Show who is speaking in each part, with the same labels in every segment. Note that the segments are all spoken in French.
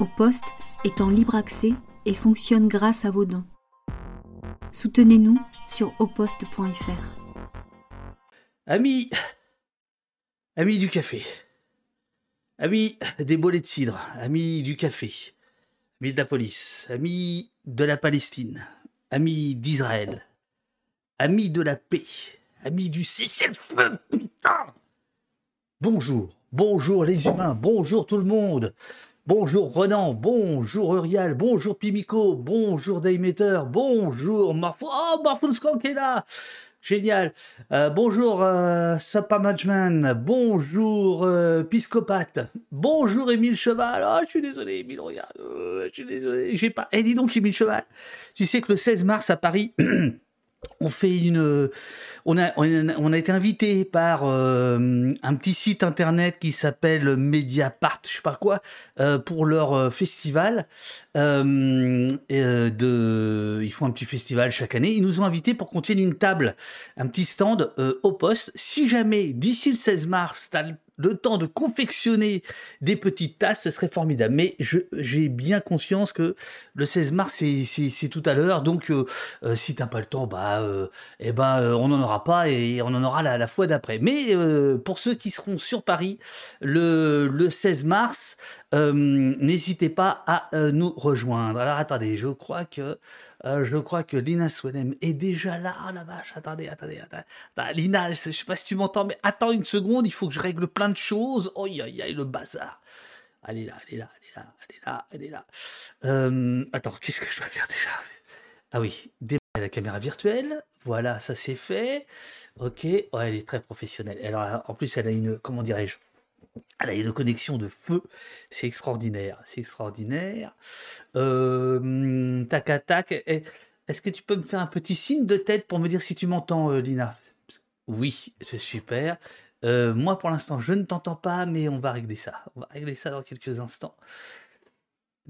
Speaker 1: Au poste est en libre accès et fonctionne grâce à vos dons. Soutenez-nous sur oposte.fr.
Speaker 2: Amis, amis du café, amis des bolets de cidre, amis du café, amis de la police, amis de la Palestine, amis d'Israël, amis de la paix, amis du cessez-le-feu, putain Bonjour, bonjour les humains, bonjour tout le monde Bonjour Renan, bonjour Uriel, bonjour Pimico, bonjour Daymeter, bonjour Marfou, oh Marfoulskan qui est là Génial. Euh, bonjour euh, Sapamajman, bonjour euh, Piscopate, bonjour Émile Cheval. Oh, je suis désolé Émile, regarde, euh, je suis désolé, j'ai pas. Eh dis donc Émile Cheval, tu sais que le 16 mars à Paris, on fait une on a, on a, été invité par euh, un petit site internet qui s'appelle Mediapart, je sais pas quoi, euh, pour leur euh, festival. de, ils font un petit festival chaque année. Ils nous ont invités pour qu'on tienne une table, un petit stand au poste. Si jamais d'ici le 16 mars, le temps de confectionner des petites tasses, ce serait formidable. Mais j'ai bien conscience que le 16 mars, c'est tout à l'heure. Donc, euh, euh, si t'as pas le temps, bah, euh, eh ben, on n'en aura pas et on en aura la, la fois d'après. Mais pour ceux qui seront sur Paris le, le 16 mars, n'hésitez pas à nous rejoindre. Alors, attendez, je crois que euh, je crois que Lina Swenem est déjà là. Ah la vache, attendez, attendez, attendez. Lina, je sais pas si tu m'entends, mais attends une seconde, il faut que je règle plein de choses. Oh, aïe, aïe, le bazar. Elle est là, elle est là, elle est là, elle est là, elle est là. Euh, attends, qu'est-ce que je dois faire déjà? Ah oui, démarrer la caméra virtuelle. Voilà, ça c'est fait. Ok, oh, elle est très professionnelle. Alors, en plus, elle a une, comment dirais-je? Elle a une connexion de feu, c'est extraordinaire, c'est extraordinaire. Euh, tac, tac. Est-ce que tu peux me faire un petit signe de tête pour me dire si tu m'entends, euh, Lina? Oui, c'est super. Euh, moi, pour l'instant, je ne t'entends pas, mais on va régler ça. On va régler ça dans quelques instants.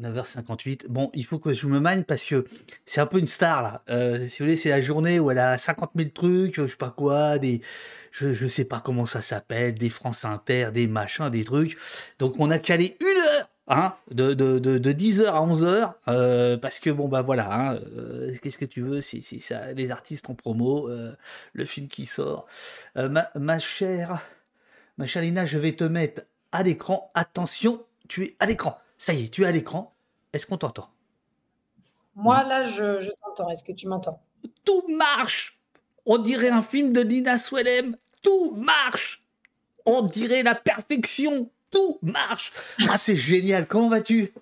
Speaker 2: 9h58. Bon, il faut que je me magne parce que c'est un peu une star là. Euh, si vous voulez, c'est la journée où elle a 50 000 trucs, je sais pas quoi, des, je, ne sais pas comment ça s'appelle, des France Inter, des machins, des trucs. Donc on a calé une heure, hein, de, de, de, 10h à 11h, euh, parce que bon bah voilà, hein, euh, qu'est-ce que tu veux, ça, les artistes en promo, le film qui sort. Ma, ma chère, ma chère Lina, je vais te mettre à l'écran. Attention, tu es à l'écran. Ça y est, tu es à l'écran. Est-ce qu'on t'entend?
Speaker 3: Moi, là, je, t'entends. Est-ce que tu m'entends?
Speaker 2: Tout marche On dirait un film de Nina Swellem. Tout marche On dirait la perfection. Tout marche Ah, c'est génial. Comment vas-tu?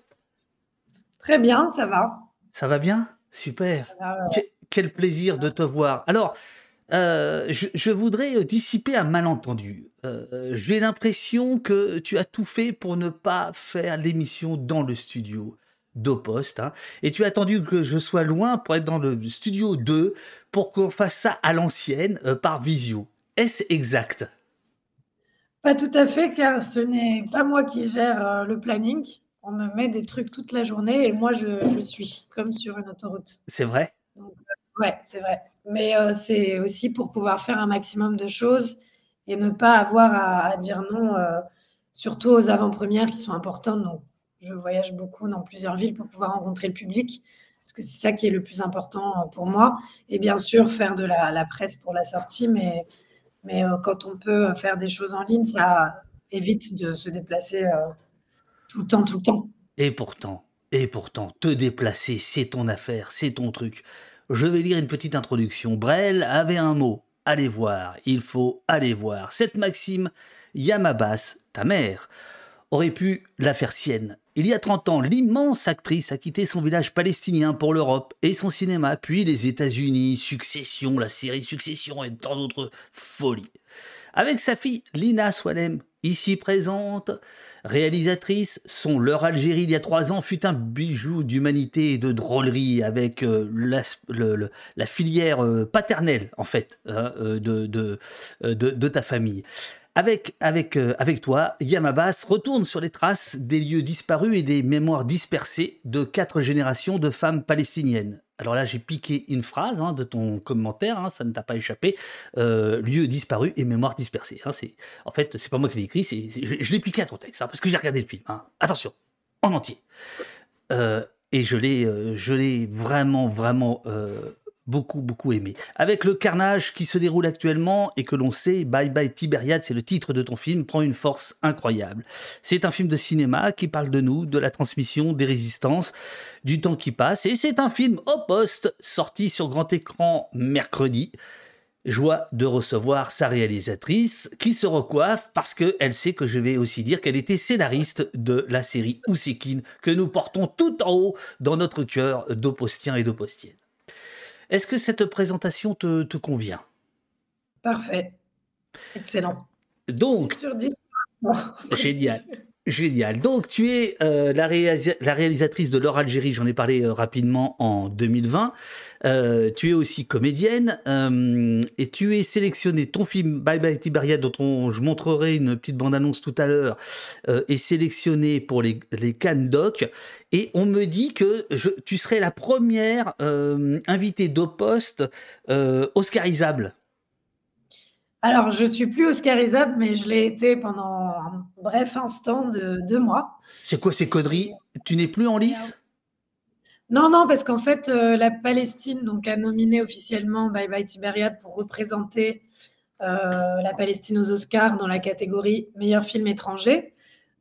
Speaker 3: Très bien, ça va.
Speaker 2: Ça va bien? Super. Quel plaisir de te voir. Alors, euh, je, voudrais euh, dissiper un malentendu. Euh, j'ai l'impression que tu as tout fait pour ne pas faire l'émission dans le studio d'Opost. Hein, et tu as attendu que je sois loin pour être dans le studio 2 pour qu'on fasse ça à l'ancienne par visio. Est-ce exact?
Speaker 3: Pas tout à fait, car ce n'est pas moi qui gère le planning. On me met des trucs toute la journée et moi je, suis comme sur une autoroute.
Speaker 2: C'est vrai?
Speaker 3: Ouais, c'est vrai. Mais euh, c'est aussi pour pouvoir faire un maximum de choses et ne pas avoir à, dire non, euh, surtout aux avant-premières qui sont importantes. Donc, je voyage beaucoup dans plusieurs villes pour pouvoir rencontrer le public, parce que c'est ça qui est le plus important pour moi. Et bien sûr, faire de la, presse pour la sortie, mais, mais euh, quand on peut faire des choses en ligne, ça évite de se déplacer tout le temps, tout le temps.
Speaker 2: Et pourtant, et pourtant, te déplacer, c'est ton affaire, c'est ton truc. Je vais lire une petite introduction. Brel avait un mot. Allez voir, il faut aller voir. Cette maxime, Yamabas, ta mère, aurait pu la faire sienne. Il y a 30 ans, l'immense actrice a quitté son village palestinien pour l'Europe et son cinéma, puis les États-Unis, Succession, la série Succession et tant d'autres folies. Avec sa fille Lina Swalem, ici présente, réalisatrice, son Leur Algérie il y a trois ans fut un bijou d'humanité et de drôlerie avec euh, la, filière euh, paternelle en fait hein, euh, de, ta famille. Avec, avec, toi, Yamabas retourne sur les traces des lieux disparus et des mémoires dispersées de quatre générations de femmes palestiniennes. Alors là, j'ai piqué une phrase hein, de ton commentaire, hein, ça ne t'a pas échappé. Euh, lieu disparu et mémoire dispersée. Hein, en fait, c'est pas moi qui l'ai écrit, je, l'ai piqué à ton texte, parce que j'ai regardé le film. Attention. en entier. et je l'ai, je l'ai vraiment, vraiment beaucoup, beaucoup aimé. Avec le carnage qui se déroule actuellement et que l'on sait, Bye Bye Tibériade, c'est le titre de ton film, prend une force incroyable. C'est un film de cinéma qui parle de nous, de la transmission, des résistances, du temps qui passe, et c'est un film au poste, sorti sur grand écran mercredi. Joie de recevoir sa réalisatrice qui se recoiffe parce qu'elle sait que je vais aussi dire qu'elle était scénariste de la série Ousikine que nous portons tout en haut dans notre cœur d'opostien et d'opostienne. Est-ce que cette présentation te, convient?
Speaker 3: Parfait. Excellent.
Speaker 2: Donc,
Speaker 3: sur 10.
Speaker 2: génial. Génial. Donc, tu es euh, la, réalisatrice de L'Or Algérie, j'en ai parlé euh, rapidement en 2020. Euh, tu es aussi comédienne et tu es sélectionnée. Ton film Bye Bye Tiberia, dont je montrerai une petite bande-annonce tout à l'heure, est sélectionné pour les, les Cannes Doc. Et on me dit que tu serais la première invitée d'Au oscarisable.
Speaker 3: Alors, je suis plus oscarisable, mais je l'ai été pendant un bref instant de deux mois.
Speaker 2: C'est quoi ces conneries? Tu n'es plus en lice?
Speaker 3: Non, non, parce qu'en fait, euh, la Palestine donc, a nominé officiellement Bye Bye Tibériade pour représenter euh, la Palestine aux Oscars dans la catégorie meilleur film étranger.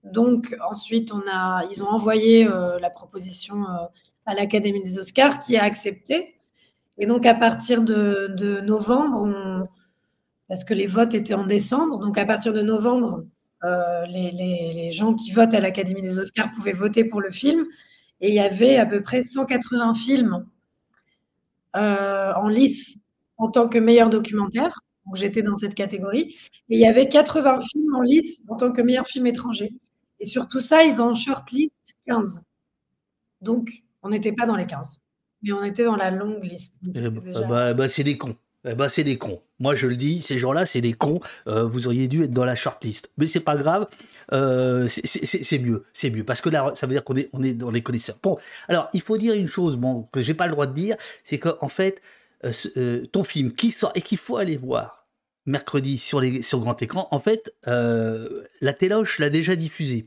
Speaker 3: Donc, ensuite, on a, ils ont envoyé euh, la proposition à l'Académie des Oscars qui a accepté. Et donc, à partir de, de novembre, on parce que les votes étaient en décembre. Donc à partir de novembre, euh, les, gens qui votent à l'Académie des Oscars pouvaient voter pour le film. Et il y avait à peu près 180 films euh, en lice en tant que meilleur documentaire. Donc j'étais dans cette catégorie. Et il y avait 80 films en lice en tant que meilleur film étranger. Et sur tout ça, ils ont shortlist 15. Donc on n'était pas dans les 15. Mais on était dans la longue liste.
Speaker 2: Eh bah, bah, c'est des cons. Eh ben, c'est des cons. Moi, je le dis, ces gens-là, c'est des cons. Euh, vous auriez dû être dans la shortlist. Mais c'est pas grave. Euh, c'est mieux. C'est mieux. Parce que là, ça veut dire qu'on est, on est dans les connaisseurs. Bon. Alors, il faut dire une chose, bon, que j'ai pas le droit de dire, c'est qu'en fait, euh, ton film qui sort et qu'il faut aller voir mercredi sur, les, sur grand écran, en fait, la Téloche l'a déjà diffusé.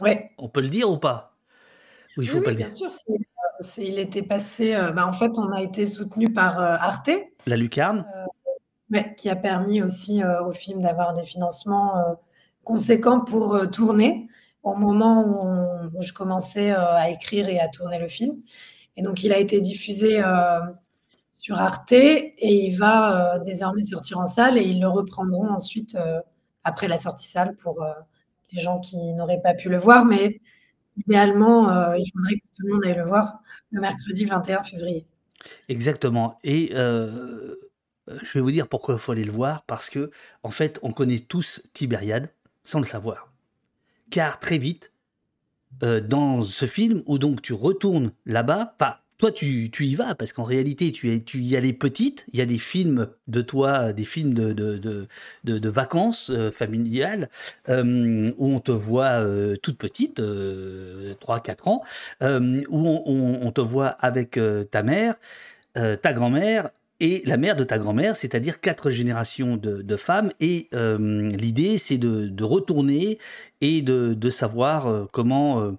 Speaker 3: Ouais.
Speaker 2: On peut le dire ou pas?
Speaker 3: Ou il faut pas le dire Bien sûr, il était passé. Euh, bah, en fait, on a été soutenu par euh, Arte.
Speaker 2: La lucarne.
Speaker 3: Euh, qui a permis aussi au film d'avoir des financements conséquents pour tourner au moment où, je commençais à écrire et à tourner le film. Et donc, il a été diffusé sur Arte et il va désormais sortir en salle et ils le reprendront ensuite après la sortie salle pour les gens qui n'auraient pas pu le voir. Mais idéalement, euh, il faudrait que tout le monde aille le voir le mercredi 21 février.
Speaker 2: Exactement. Et euh, je vais vous dire pourquoi il faut aller le voir, parce que en fait, on connaît tous Tibériade sans le savoir. Car très vite, euh, dans ce film où donc tu retournes là-bas, enfin toi, tu, y vas parce qu'en réalité, tu, es, tu y allais petite. Il y a des films de toi, des films de, de, vacances euh, familiales euh, où on te voit euh, toute petite, 3-4 ans, où on, te voit avec ta mère, ta grand-mère et la mère de ta grand-mère, c'est-à-dire quatre générations de, femmes. Et l'idée, c'est de, retourner et de, savoir comment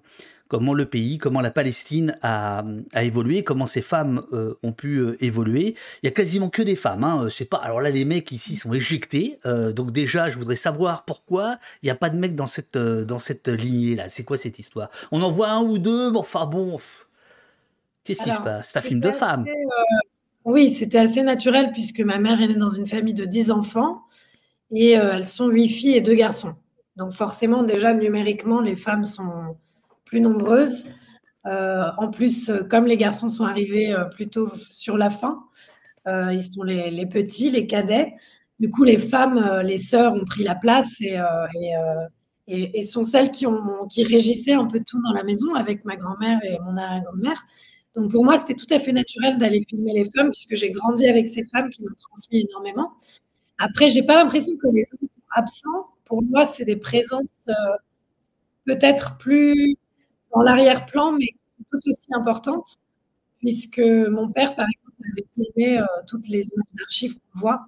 Speaker 2: comment le pays, comment la Palestine a, évolué, comment ces femmes euh, ont pu euh, évoluer. Il y a quasiment que des femmes. Hein, c'est pas. Alors là, les mecs ici sont éjectés. Euh, donc déjà, je voudrais savoir pourquoi il n'y a pas de mecs dans cette dans cette lignée là. C'est quoi cette histoire? On en voit un ou deux, mais enfin bon. Qu'est-ce qui se passe? C'est un film de femmes.
Speaker 3: oui, c'était assez naturel puisque ma mère est née dans une famille de 10 enfants et elles sont huit filles et deux garçons. Donc forcément, déjà numériquement, les femmes sont plus nombreuses. Euh, en plus, comme les garçons sont arrivés euh, plutôt sur la fin, euh, ils sont les, petits, les cadets. Du coup, les femmes, les sœurs ont pris la place et, et, sont celles qui, ont, qui régissaient un peu tout dans la maison avec ma grand-mère et mon arrière-grand-mère. Donc pour moi, c'était tout à fait naturel d'aller filmer les femmes puisque j'ai grandi avec ces femmes qui m'ont transmis énormément. Après, j'ai pas l'impression que les hommes sont absents. Pour moi, c'est des présences peut-être plus dans l'arrière-plan, mais tout aussi importante, puisque mon père, par exemple, avait filmé euh, toutes les images d'archives qu'on voit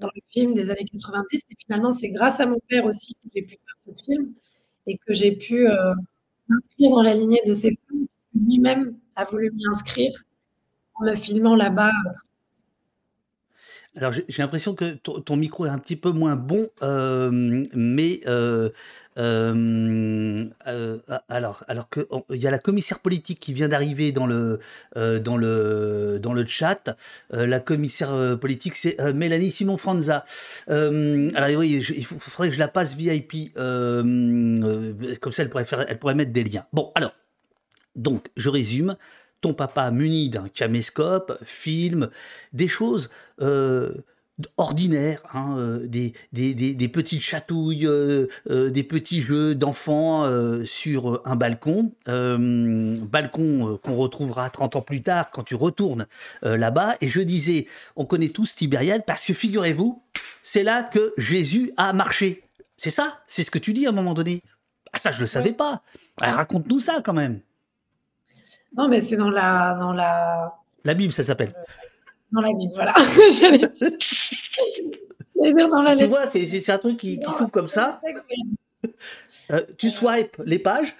Speaker 3: dans le film des années 90. Et finalement, c'est grâce à mon père aussi que j'ai pu faire ce film et que j'ai pu euh, m'inscrire dans la lignée de ces femmes. Lui-même a voulu m'y inscrire en me filmant là-bas
Speaker 2: alors j'ai l'impression que ton, micro est un petit peu moins bon, euh, mais euh, euh, alors alors il y a la commissaire politique qui vient d'arriver dans le dans le dans le chat. la commissaire politique c'est Mélanie Simon Franza. alors oui, il faudrait que je la passe VIP comme ça elle pourrait faire elle pourrait mettre des liens. Bon alors donc je résume ton papa muni d'un caméscope, film, des choses euh, ordinaires, hein, euh, des, des, petites chatouilles, euh, des petits jeux d'enfants sur un balcon, balcon qu'on retrouvera 30 ans plus tard quand tu retournes là-bas. Et je disais, on connaît tous Tibériade parce que figurez-vous, c'est là que Jésus a marché. C'est ça? C'est ce que tu dis à un moment donné. Ah ça, je le savais pas. Raconte-nous ça quand même.
Speaker 3: Non, mais c'est dans la, dans la.
Speaker 2: La Bible, ça s'appelle.
Speaker 3: Dans la Bible, voilà. J'allais dire dans la
Speaker 2: Tu vois, c'est un truc qui, qui s'ouvre comme ça. Euh, tu swipes les pages.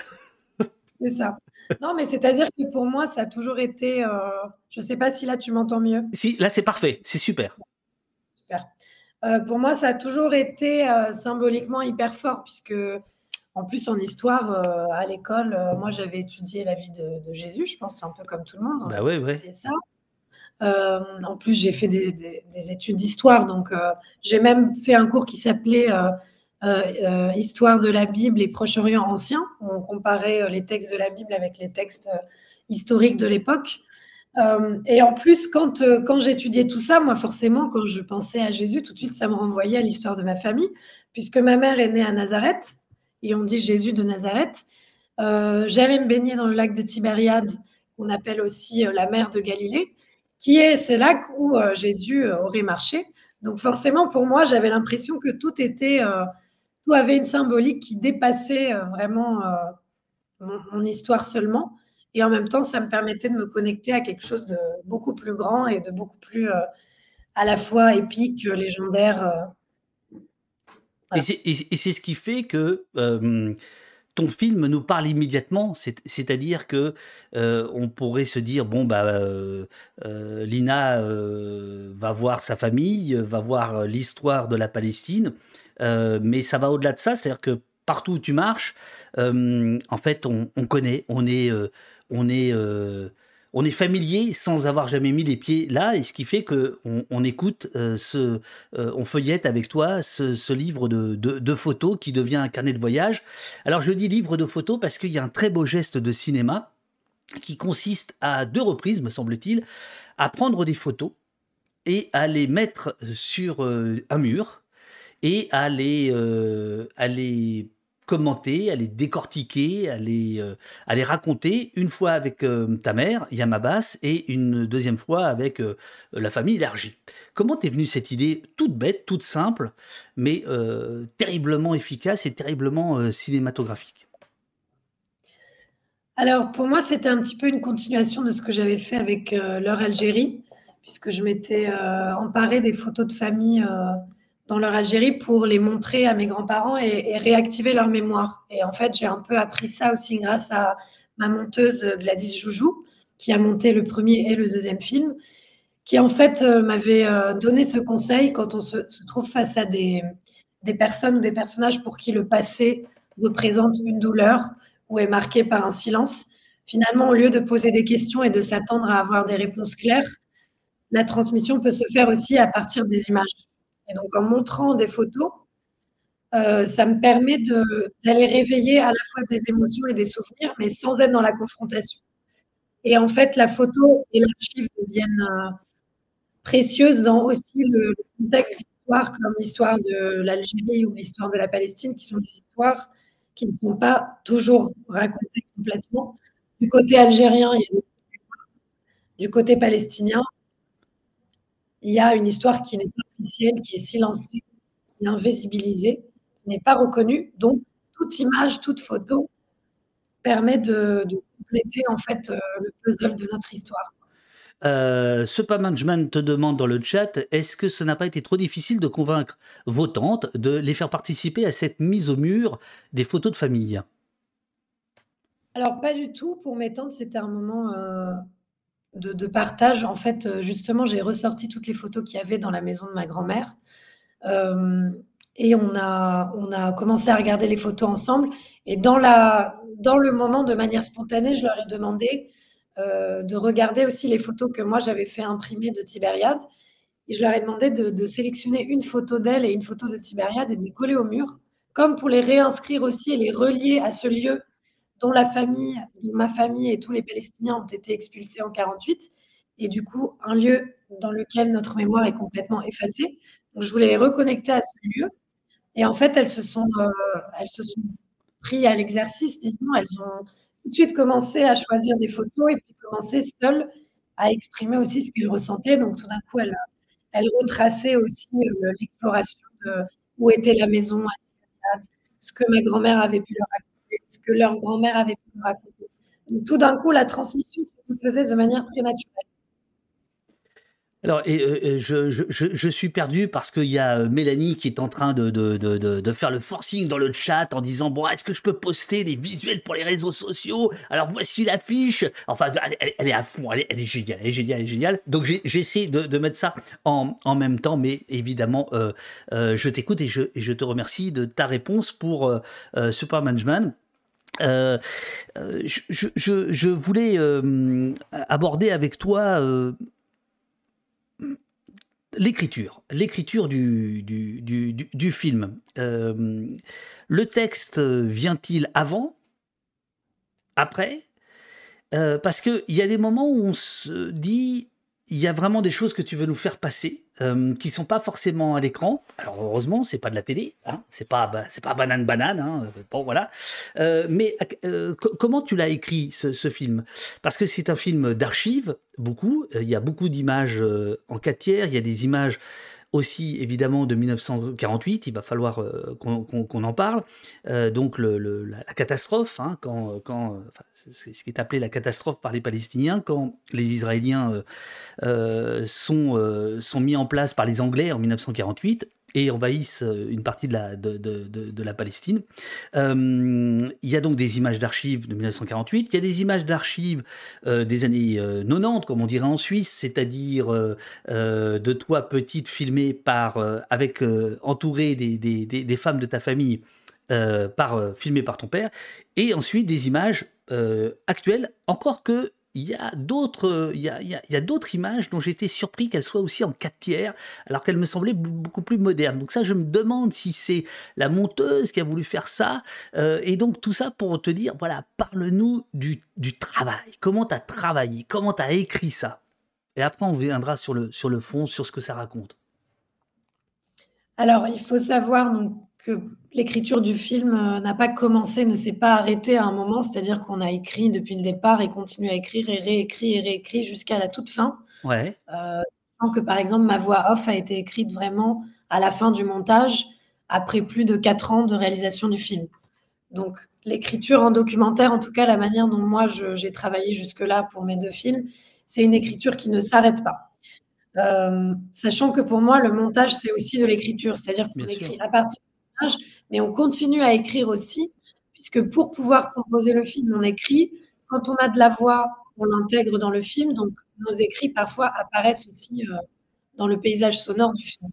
Speaker 3: C'est ça. Non, mais c'est-à-dire que pour moi, ça a toujours été. Euh... Je ne sais pas si là tu m'entends mieux.
Speaker 2: Si, là c'est parfait, c'est super.
Speaker 3: Super. Euh, pour moi, ça a toujours été euh, symboliquement hyper fort, puisque en plus, en histoire, euh, à l'école, euh, moi, j'avais étudié la vie de, Jésus. Je pense c'est un peu comme tout le monde.
Speaker 2: Bah oui, oui.
Speaker 3: ça. Euh, en plus, j'ai fait des, études d'histoire. Donc, j'ai même fait un cours qui s'appelait Histoire de la Bible et Proche-Orient ancien. Où on comparait les textes de la Bible avec les textes historiques de l'époque. et en plus, quand, quand j'étudiais tout ça, moi, forcément, quand je pensais à Jésus, tout de suite, ça me renvoyait à l'histoire de ma famille, puisque ma mère est née à Nazareth et on dit Jésus de Nazareth. Euh, j'allais me baigner dans le lac de Tibériade, qu'on appelle aussi euh, la mer de Galilée, qui est ce lac où euh, Jésus aurait marché. Donc forcément, pour moi, j'avais l'impression que tout était, tout avait une symbolique qui dépassait vraiment mon, histoire seulement. Et en même temps, ça me permettait de me connecter à quelque chose de beaucoup plus grand et de beaucoup plus à la fois épique, légendaire
Speaker 2: et c'est ce qui fait que ton film nous parle immédiatement, c'est-à-dire que on pourrait se dire bon bah Lina va voir sa famille, va voir l'histoire de la Palestine, mais ça va au-delà de ça, c'est-à-dire que partout où tu marches, en fait on, on, connaît, on est on est on est familier sans avoir jamais mis les pieds là, et ce qui fait que on, écoute euh, ce, euh, on feuillette avec toi ce, livre de, photos qui devient un carnet de voyage. Alors je dis livre de photos parce qu'il y a un très beau geste de cinéma qui consiste à deux reprises, me semble-t-il, à prendre des photos et à les mettre sur euh, un mur et à les, à les commenter, à les décortiquer, à les, euh, raconter, une fois avec euh, ta mère, Yamabas, et une deuxième fois avec euh, la famille élargie. Comment t'es venue cette idée toute bête, toute simple, mais terriblement efficace et terriblement cinématographique?
Speaker 3: Alors pour moi, c'était un petit peu une continuation de ce que j'avais fait avec l'heure Algérie, puisque je m'étais emparée des photos de famille dans leur Algérie pour les montrer à mes grands-parents et, réactiver leur mémoire. Et en fait, j'ai un peu appris ça aussi grâce à ma monteuse Gladys Joujou, qui a monté le premier et le deuxième film, qui en fait euh, m'avait euh, donné ce conseil quand on se, trouve face à des, des, personnes ou des personnages pour qui le passé représente une douleur ou est marqué par un silence. Finalement, au lieu de poser des questions et de s'attendre à avoir des réponses claires, la transmission peut se faire aussi à partir des images. Et donc, en montrant des photos, euh, ça me permet d'aller réveiller à la fois des émotions et des souvenirs, mais sans être dans la confrontation. Et en fait, la photo et l'archive deviennent euh, précieuses dans aussi le, contexte d'histoire, comme l'histoire de l'Algérie ou l'histoire de la Palestine, qui sont des histoires qui ne sont pas toujours racontées complètement. Du côté algérien, il y a du côté palestinien, il y a une histoire qui n'est pas officielle, qui est silencée, qui est invisibilisée, qui n'est pas reconnue. Donc, toute image, toute photo permet de, compléter en fait euh, le puzzle de notre histoire.
Speaker 2: Euh, ce management te demande dans le chat, est-ce que ce n'a pas été trop difficile de convaincre vos tantes de les faire participer à cette mise au mur des photos de famille?
Speaker 3: Alors pas du tout. Pour mes tantes, c'était un moment, heu, de partage. En fait, heu, justement, j'ai ressorti toutes les photos qu'il y avait dans la maison de ma grand-mère, hem et on a on a commencé à regarder les photos ensemble. Et dans la dans le moment, de manière spontanée, je leur ai demandé, heu, de regarder aussi les photos que moi j'avais fait imprimer de Tibériade. Et je leur ai demandé de de sélectionner une photo d'elle et une photo de Tibériade et de les coller au mur, comme pour les réinscrire aussi et les relier à ce lieu dont la famille, ma famille et tous les Palestiniens ont été expulsés en 48 et du coup, un lieu dans lequel notre mémoire est complètement effacée. Donc je voulais les reconnecter à ce lieu et en fait, elles se sont, heu, elles se sont pris à l'exercice, disons. Elles ont tout de suite commencé à choisir des photos et puis commencé seules à exprimer aussi ce qu'elles ressentaient. Donc tout d'un coup, elles, elles retraçaient aussi, heu, l'exploration de où était la maison ce que ma grand-mère avait pu leur raconter, ce que leur grand-mère avait pu raconter. Tout d'un coup, la transmission se faisait de manière très naturelle.
Speaker 2: Alors, euh, euh, je, je, je, suis perdu parce qu'il y a euh, Mélanie qui est en train de, de, de, de, faire le forcing dans le chat en disant Bon, est-ce que je peux poster des visuels pour les réseaux sociaux? Alors, voici l'affiche. Enfin, elle, est à fond, elle est, elle est, géniale, elle est géniale, elle est géniale. Donc, j'essaie de, mettre ça en, en même temps, mais évidemment, je t'écoute et je, et je te remercie de ta réponse pour euh Supermanagement. Euh, je, je, voulais euh, aborder avec toi euh, l'écriture, l'écriture du, du, du, du, film. Euh, le texte vient-il avant? Après? Euh, Parce qu'il y a des moments où on se dit il y a vraiment des choses que tu veux nous faire passer euh, qui sont pas forcément à l'écran. Alors heureusement, c'est pas de la télé, hein, c'est pas c'est pas banane banane, hein, bon voilà. Euh, mais euh, comment tu l'as écrit ce, ce, film? Parce que c'est un film d'archives, beaucoup. Il y a beaucoup d'images euh, en 4 tiers. Il y a des images aussi évidemment de 1948, il va falloir euh, qu'on qu qu en parle. Euh, donc le, la, catastrophe, hein, quand, ce qui est appelé la catastrophe par les Palestiniens, quand les Israéliens euh, sont, sont mis en place par les Anglais en 1948 et envahissent une partie de la, Palestine. Euh, il y a donc des images d'archives de 1948, il y a des images d'archives euh, des années 90, comme on dirait en Suisse, c'est-à-dire euh, de toi petite filmée par, avec entourée des, femmes de ta famille, par, filmées par ton père, et ensuite des images euh, actuelle, encore que il y a d'autres il y a, images dont j'étais surpris qu'elles soient aussi en 4 tiers alors qu'elles me semblaient beaucoup plus modernes. Donc ça je me demande si c'est la monteuse qui a voulu faire ça euh, et donc tout ça pour te dire voilà parle-nous du, travail. Comment tu as travaillé? Comment tu as écrit ça? Et après on viendra sur le sur le fond sur ce que ça raconte.
Speaker 3: Alors il faut savoir que l'écriture du film euh, n'a pas commencé, ne s'est pas arrêtée à un moment, c'est-à-dire qu'on a écrit depuis le départ et continue à écrire et réécrit et réécrit jusqu'à la toute fin.
Speaker 2: Ouais.
Speaker 3: Euh, que par exemple ma voix off a été écrite vraiment à la fin du montage, après plus de quatre ans de réalisation du film. Donc l'écriture en documentaire, en tout cas la manière dont moi j'ai travaillé jusque-là pour mes deux films, c'est une écriture qui ne s'arrête pas. Euh, sachant que pour moi, le montage, c'est aussi de l'écriture, c'est-à-dire qu'on écrit à partir mais on continue à écrire aussi, puisque pour pouvoir composer le film, on écrit. Quand on a de la voix, on l'intègre dans le film, donc nos écrits parfois apparaissent aussi euh, dans le paysage sonore du film.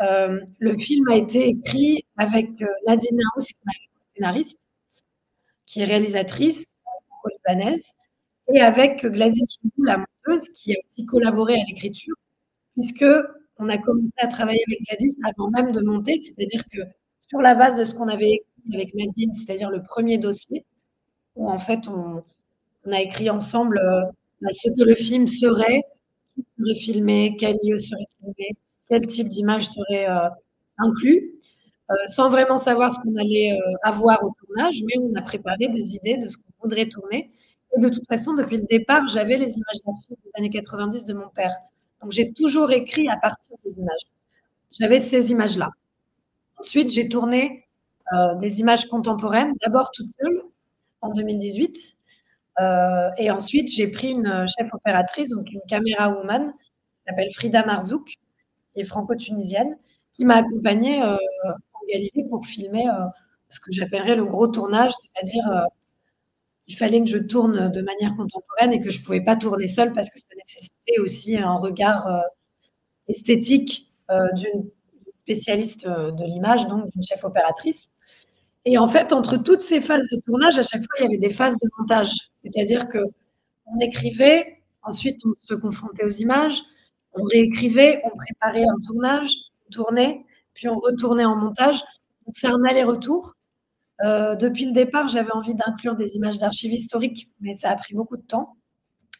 Speaker 3: Euh, le film a été écrit avec euh, Nadine House, qui est scénariste, qui est réalisatrice libanaise, et avec Gladys Choubou, la monteuse, qui a aussi collaboré à l'écriture, puisque on a commencé à travailler avec Gladys avant même de monter, c'est-à-dire que sur la base de ce qu'on avait écrit avec Nadine, c'est-à-dire le premier dossier, où en fait on, a écrit ensemble euh, ce que le film serait, qui serait filmé, quel lieu serait filmé, quel type d'image serait euh, inclus, euh, sans vraiment savoir ce qu'on allait avoir au tournage, mais on a préparé des idées de ce qu'on voudrait tourner. Et de toute façon, depuis le départ, j'avais les images d'archives des années 90 de mon père. Donc, j'ai toujours écrit à partir des images. J'avais ces images-là. Ensuite, j'ai tourné euh, des images contemporaines, d'abord toute seule, en 2018. Euh, et ensuite, j'ai pris une chef opératrice, donc une caméra woman, qui s'appelle Frida Marzouk, qui est franco-tunisienne, qui m'a accompagnée euh, en Galilée pour filmer ce que j'appellerais le gros tournage, c'est-à-dire qu'il fallait que je tourne de manière contemporaine et que je ne pouvais pas tourner seule parce que ça nécessitait aussi un regard euh, esthétique euh, d'une spécialiste de l'image, donc d'une chef opératrice. Et en fait, entre toutes ces phases de tournage, à chaque fois, il y avait des phases de montage. C'est-à-dire que on écrivait, ensuite on se confrontait aux images, on réécrivait, on préparait un tournage, on tournait, puis on retournait en montage. Donc c'est un aller-retour. Euh, depuis le départ, j'avais envie d'inclure des images d'archives historiques, mais ça a pris beaucoup de temps.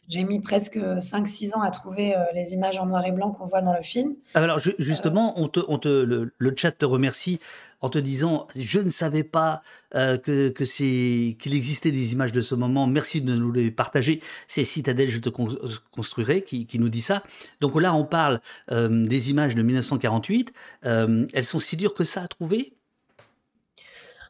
Speaker 3: J'ai mis presque 5-6 ans à trouver euh, les images en noir et blanc qu'on voit dans le film.
Speaker 2: Ah, alors justement, le, chat te remercie en te disant je ne savais pas euh, que, qu'il existait des images de ce moment. Merci de nous les partager. C'est Citadel, je te construirai qui, nous dit ça. Donc là, on parle des images de 1948. elles sont si dures que ça à trouver?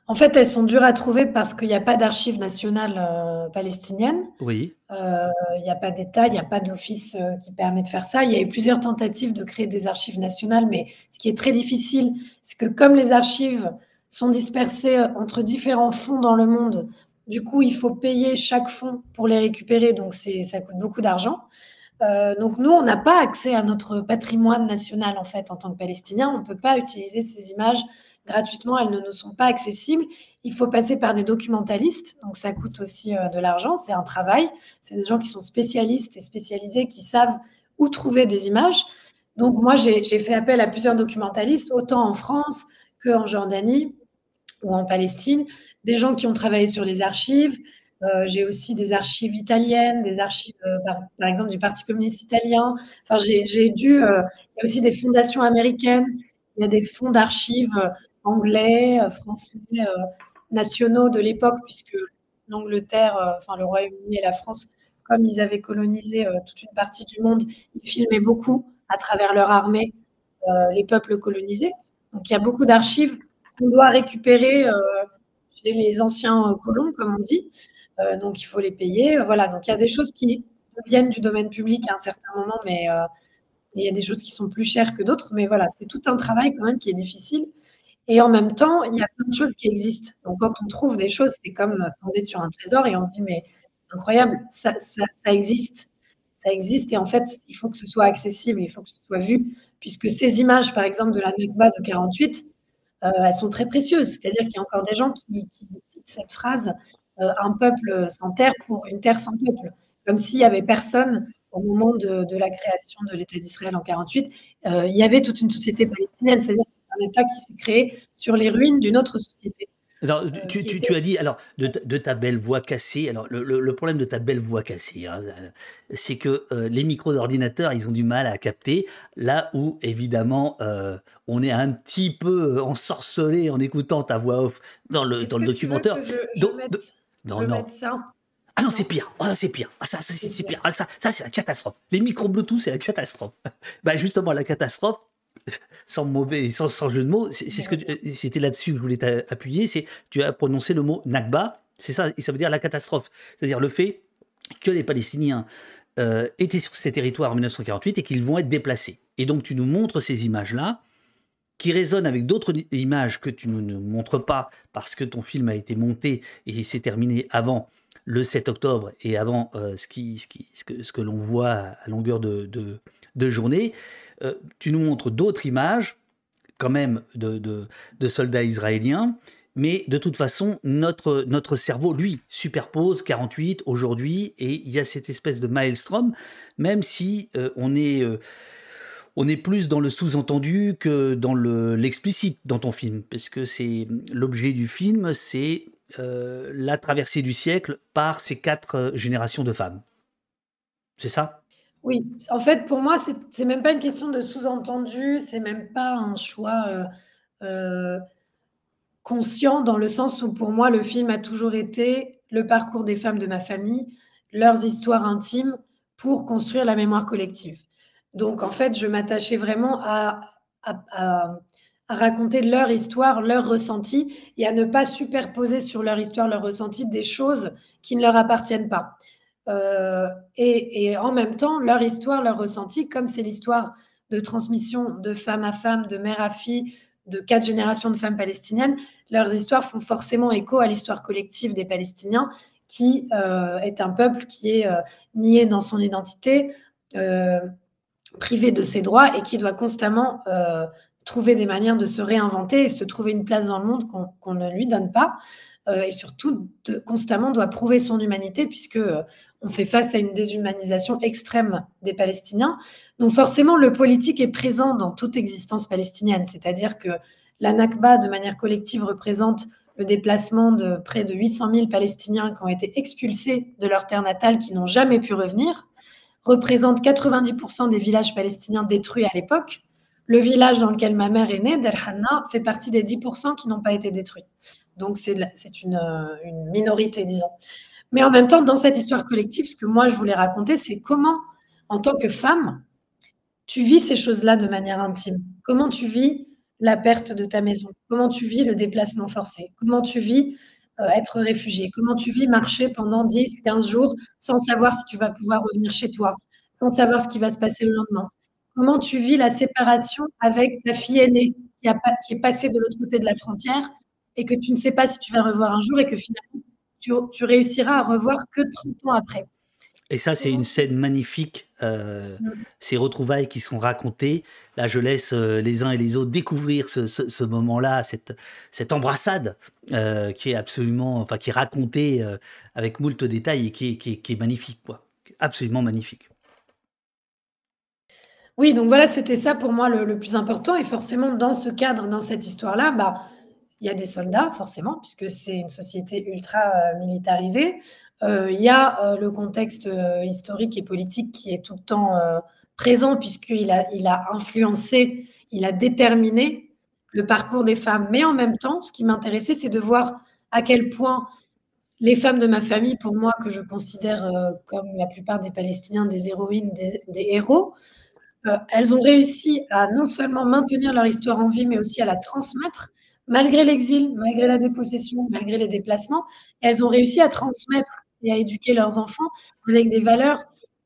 Speaker 3: En fait, elles sont dures à trouver parce qu'il n'y a pas d'archives nationales euh, palestiniennes.
Speaker 2: Oui.
Speaker 3: Euh, il n'y a pas d'État, il n'y a pas d'office euh, qui permet de faire ça. Il y a eu plusieurs tentatives de créer des archives nationales, mais ce qui est très difficile, c'est que comme les archives sont dispersées entre différents fonds dans le monde, du coup, il faut payer chaque fonds pour les récupérer, donc ça coûte beaucoup d'argent. Donc nous, on n'a pas accès à notre patrimoine national en fait en tant que Palestiniens. On ne peut pas utiliser ces images gratuitement, elles ne nous sont pas accessibles. Il faut passer par des documentalistes, donc ça coûte aussi euh, de l'argent, c'est un travail. C'est des gens qui sont spécialistes et spécialisés, qui savent où trouver des images. Donc moi, j'ai fait appel à plusieurs documentalistes, autant en France qu'en Jordanie ou en Palestine, des gens qui ont travaillé sur les archives. Euh, j'ai aussi des archives italiennes, des archives, euh, par, exemple, du Parti communiste italien. Enfin, j'ai dû. il y a aussi des fondations américaines. Il y a des fonds d'archives anglais, euh, français, euh, nationaux de l'époque, puisque l'Angleterre, euh, enfin le Royaume-Uni et la France, comme ils avaient colonisé toute une partie du monde, ils filmaient beaucoup à travers leur armée les peuples colonisés. Donc il y a beaucoup d'archives qu'on doit récupérer chez les anciens colons, comme on dit. Donc il faut les payer. Voilà, donc il y a des choses qui viennent du domaine public à un certain moment, mais il y a des choses qui sont plus chères que d'autres. Mais voilà, c'est tout un travail quand même qui est difficile. Et en même temps, il y a plein de choses qui existent. Donc, quand on trouve des choses, c'est comme tomber sur un trésor et on se dit, mais incroyable, ça, ça, existe. Ça existe et en fait, il faut que ce soit accessible, il faut que ce soit vu, puisque ces images, par exemple, de la Nakba de 48, euh, elles sont très précieuses. C'est-à-dire qu'il y a encore des gens qui, citent cette phrase euh, un peuple sans terre pour une terre sans peuple, comme s'il n'y avait personne au moment de, la création de l'État d'Israël en 48, euh, il y avait toute une société palestinienne, c'est-à-dire que c'est un État qui s'est créé sur les ruines d'une autre société.
Speaker 2: Alors, euh, tu, as dit, alors, de, ta belle voix cassée, alors le, problème de ta belle voix cassée, hein, euh, c'est que les micros d'ordinateur, ils ont du mal à capter, là où, évidemment, on est un petit peu ensorcelé en écoutant ta voix off dans le, dans le documentaire.
Speaker 3: Non, non. Ça
Speaker 2: ah non, c'est pire. Ah, c'est pire. Ah, ça, ça c'est pire. Ah, ça, ça c'est la catastrophe. Les micros Bluetooth, c'est la catastrophe. bah, justement, la catastrophe, sans mauvais, sans, sans jeu de mots, c'est ce que c'était là-dessus que je voulais t'appuyer. C'est tu as prononcé le mot Nakba. C'est ça, et ça veut dire la catastrophe. C'est-à-dire le fait que les Palestiniens euh, étaient sur ces territoires en 1948 et qu'ils vont être déplacés. Et donc, tu nous montres ces images-là qui résonnent avec d'autres images que tu ne nous montres pas parce que ton film a été monté et s'est terminé avant le 7 octobre et avant euh, ce, ce, que, ce que l'on voit à longueur de, de, journée, euh, tu nous montres d'autres images, quand même, de, de, soldats israéliens. Mais de toute façon, notre, notre cerveau, lui, superpose 48 aujourd'hui, et il y a cette espèce de maelstrom, même si euh, on est on est plus dans le sous-entendu que dans l'explicite dans ton film, parce que c'est l'objet du film, c'est euh, la traversée du siècle par ces quatre euh, générations de femmes. C'est ça?
Speaker 3: Oui, en fait, pour moi, c'est même pas une question de sous-entendu, c'est même pas un choix euh, conscient dans le sens où pour moi, le film a toujours été le parcours des femmes de ma famille, leurs histoires intimes pour construire la mémoire collective. Donc, en fait, je m'attachais vraiment à raconter leur histoire, leur ressenti, et à ne pas superposer sur leur histoire, leur ressenti des choses qui ne leur appartiennent pas. Euh, et, en même temps, leur histoire, leur ressenti, comme c'est l'histoire de transmission de femme à femme, de mère à fille, de quatre générations de femmes palestiniennes, leurs histoires font forcément écho à l'histoire collective des Palestiniens qui est un peuple qui est nié dans son identité, privé de ses droits et qui doit constamment trouver des manières de se réinventer et se trouver une place dans le monde qu'on ne lui donne pas. et surtout, constamment doit prouver son humanité, puisque on fait face à une déshumanisation extrême des Palestiniens. Donc forcément, le politique est présent dans toute existence palestinienne, c'est-à-dire que la Nakba, de manière collective, représente le déplacement de près de 800 000 Palestiniens qui ont été expulsés de leur terre natale, qui n'ont jamais pu revenir, représente 90% des villages palestiniens détruits à l'époque. Le village dans lequel ma mère est née, Der Hanna, fait partie des 10% qui n'ont pas été détruits. Donc c'est une, une minorité, disons. Mais en même temps, dans cette histoire collective, ce que moi je voulais raconter, c'est comment, en tant que femme, tu vis ces choses-là de manière intime. Comment tu vis la perte de ta maison? Comment tu vis le déplacement forcé? Comment tu vis euh, être réfugié Comment tu vis marcher pendant 10, 15 jours sans savoir si tu vas pouvoir revenir chez toi, sans savoir ce qui va se passer le lendemain? Comment tu vis la séparation avec ta fille aînée qui, a, qui est passée de l'autre côté de la frontière et que tu ne sais pas si tu vas revoir un jour et que finalement tu, réussiras à revoir que 30 ans après?
Speaker 2: Et ça, c'est une scène magnifique, euh, mm. ces retrouvailles qui sont racontées. Là, je laisse euh, les uns et les autres découvrir ce, moment-là, cette, cette embrassade euh, qui est absolument, enfin, qui est racontée avec moult détails et qui est, qui est, magnifique, quoi. Absolument magnifique.
Speaker 3: Oui, donc voilà, c'était ça pour moi le, le, plus important. Et forcément, dans ce cadre, dans cette histoire-là, bah, il y a des soldats, forcément, puisque c'est une société ultra militarisée. Euh, il y a euh, le contexte historique et politique qui est tout le temps présent, puisqu'il a, il a influencé, il a déterminé le parcours des femmes. Mais en même temps, ce qui m'intéressait, c'est de voir à quel point les femmes de ma famille, pour moi, que je considère comme la plupart des Palestiniens des héroïnes, des héros, elles ont réussi à non seulement maintenir leur histoire en vie, mais aussi à la transmettre malgré l'exil, malgré la dépossession, malgré les déplacements, elles ont réussi à transmettre et à éduquer leurs enfants avec des valeurs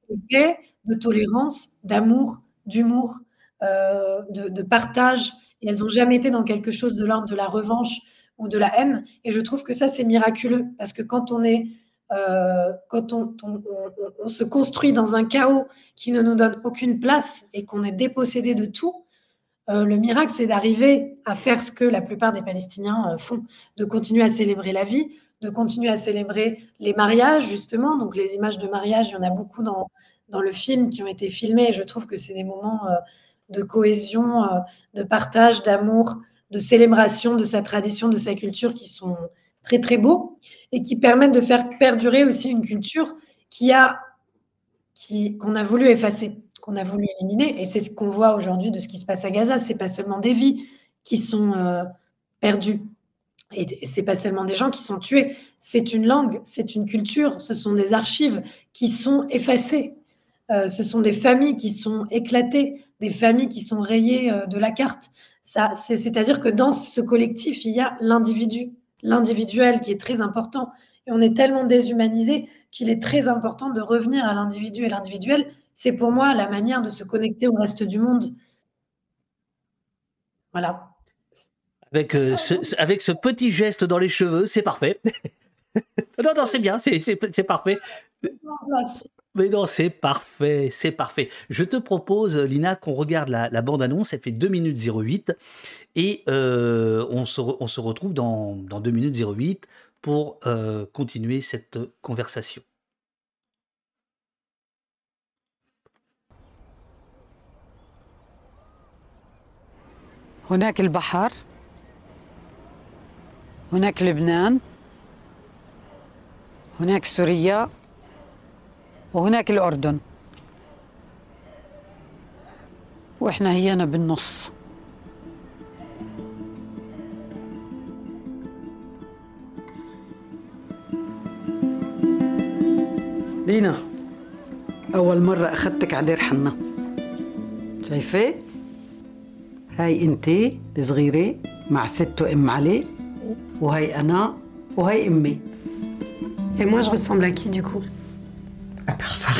Speaker 3: de paix, de tolérance, d'amour, d'humour, euh, de, partage. Et elles n'ont jamais été dans quelque chose de l'ordre de la revanche ou de la haine. Et je trouve que ça, c'est miraculeux parce que quand on est euh, quand on, se construit dans un chaos qui ne nous donne aucune place et qu'on est dépossédé de tout, euh, le miracle, c'est d'arriver à faire ce que la plupart des Palestiniens font, de continuer à célébrer la vie, de continuer à célébrer les mariages, justement. Donc, les images de mariage, il y en a beaucoup dans, le film qui ont été filmées. Et je trouve que c'est des moments euh, de cohésion, de partage, d'amour, de célébration de sa tradition, de sa culture qui sont très, très beaux et qui permettent de faire perdurer aussi une culture qui a, qu'on a voulu effacer qu'on a voulu éliminer. Et c'est ce qu'on voit aujourd'hui de ce qui se passe à Gaza. C'est pas seulement des vies qui sont euh, perdues. Et c'est pas seulement des gens qui sont tués. C'est une langue, c'est une culture, ce sont des archives qui sont effacées. Euh, ce sont des familles qui sont éclatées, des familles qui sont rayées euh, de la carte. C'est-à-dire que dans ce collectif, il y a l'individu, l'individuel qui est très important. Et on est tellement déshumanisé qu'il est très important de revenir à l'individu et l'individuel c'est pour moi la manière de se connecter au reste du monde. Voilà.
Speaker 2: Avec, euh, ce, avec ce petit geste dans les cheveux, c'est parfait. non, non, c'est bien, c'est parfait. Mais non, c'est parfait, c'est parfait. Je te propose, Lina, qu'on regarde la, bande-annonce. Elle fait 2 minutes 08. Et euh, on, se, on, se, retrouve dans, dans 2 minutes 08 pour euh, continuer cette conversation.
Speaker 4: هناك البحر هناك لبنان هناك سوريا وهناك الأردن. وإحنا هينا بالنص. لينا أول مرة أخذتك على دير حنا. شايفة؟ هاي انت الصغيرة مع ست وأم علي. وهي انا وهي امي
Speaker 3: Et moi, je ressemble à qui du coup
Speaker 4: À personne.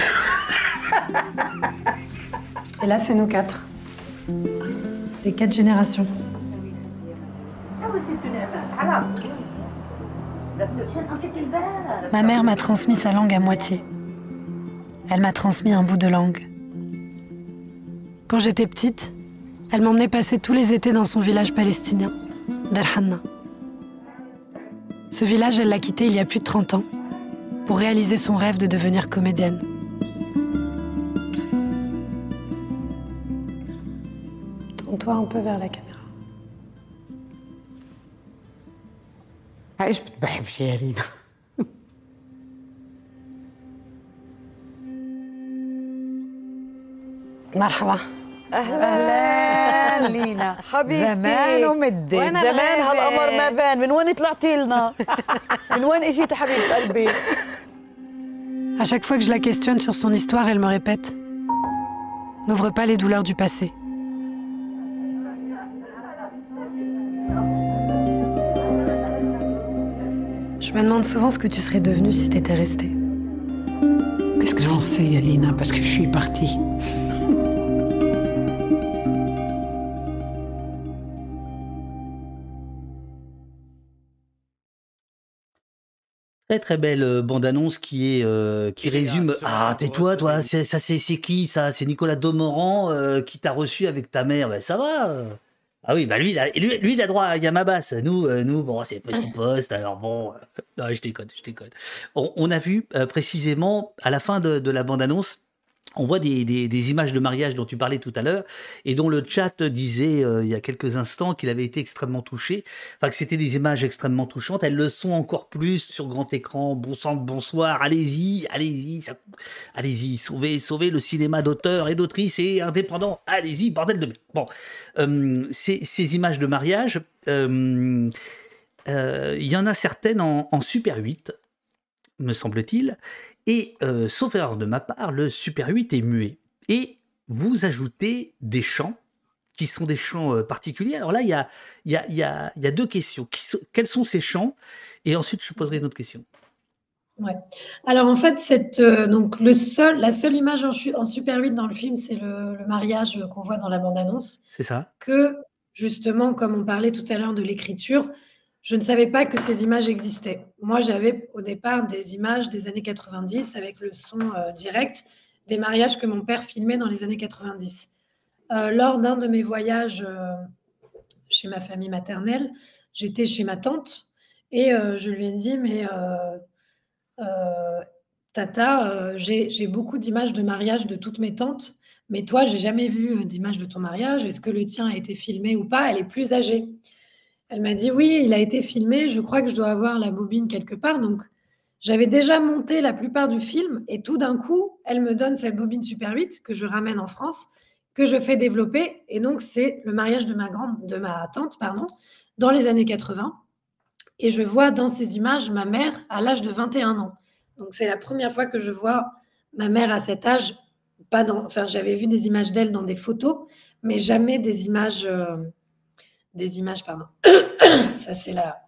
Speaker 3: Et là, c'est nous quatre. Les quatre générations. Ma mère m'a transmis sa langue à moitié. Elle m'a transmis un bout de langue. Quand j'étais petite, elle m'emmenait passer tous les étés dans son village palestinien, Darhanna. Ce village, elle l'a quitté il y a plus de 30 ans pour réaliser son rêve de devenir comédienne. Tourne-toi un peu vers la caméra.
Speaker 4: ايش بتحب شي يا لينا
Speaker 3: مرحبا
Speaker 5: اهلا لينا
Speaker 4: حبيبتي
Speaker 5: زمان ومدت
Speaker 4: وين
Speaker 5: زمان
Speaker 4: الغيبة؟
Speaker 5: هالقمر ما بان من وين طلعتي لنا من وين اجيتي حبيبه قلبي
Speaker 3: À chaque fois que je la questionne sur son histoire, elle me répète N'ouvre pas les douleurs du passé. Je me demande souvent ce que tu serais devenue si t'étais restée.
Speaker 4: Qu'est-ce que j'en sais, Yalina, parce que je suis partie.
Speaker 2: Très très belle euh, bande-annonce qui est euh, qui résume. Ah tais-toi toi, c'est- ça c'est c'est qui ça? C'est Nicolas Domoran euh, qui t'a reçu avec ta mère. Ben, ça va. Ah oui, bah lui, il a, lui, lui, il a droit à Yamabas. Nous, euh, nous, bon, c'est petit poste, alors bon. non, je déconne, je déconne. On, on a vu précisément à la fin de, de la bande-annonce. On voit des, images de mariage dont tu parlais tout à l'heure et dont le chat disait euh, il y a quelques instants qu'il avait été extrêmement touché. Enfin, que c'était des images extrêmement touchantes. Elles le sont encore plus sur grand écran. Bon sang, bonsoir. Allez-y, allez-y, allez-y. Sauvez, sauvez le cinéma d'auteur et d'autrice et indépendant. Allez-y, bordel de merde. Bon, euh, ces, images de mariage, euh, il y en a certaines en, en Super 8, me semble-t-il. Et euh, sauf erreur de ma part, le Super 8 est muet. Et vous ajoutez des chants qui sont des chants euh, particuliers. Alors là, il y a, il y, a, il y, a, il y a deux questions. Qui sont- quels sont ces chants Et ensuite, je poserai une autre question.
Speaker 3: Ouais. Alors en fait, cette, euh, donc le seul, la seule image en, Super 8 dans le film, c'est le, le mariage qu'on voit dans la bande-annonce.
Speaker 2: C'est ça
Speaker 3: Que justement, comme on parlait tout à l'heure de l'écriture, je ne savais pas que ces images existaient. Moi, j'avais au départ des images des années 90 avec le son euh, direct des mariages que mon père filmait dans les années 90. Euh, lors d'un de mes voyages euh, chez ma famille maternelle, j'étais chez ma tante et je lui ai dit, mais Tata, j'ai beaucoup d'images de mariage de toutes mes tantes, mais toi, j'ai jamais vu d'image de ton mariage. Est-ce que le tien a été filmé ou pas? Elle est plus âgée. Elle m'a dit oui, il a été filmé. Je crois que je dois avoir la bobine quelque part. Donc, j'avais déjà monté la plupart du film et tout d'un coup, elle me donne cette bobine Super 8 que je ramène en France, que je fais développer. Et donc, c'est le mariage de ma grande, de ma tante, pardon, dans les années 80. Et je vois dans ces images ma mère à l'âge de 21 ans. Donc, c'est la première fois que je vois ma mère à cet âge. Pas dans, enfin, j'avais vu des images d'elle dans des photos, mais jamais des images, euh, des images, pardon. Ça, c'est la,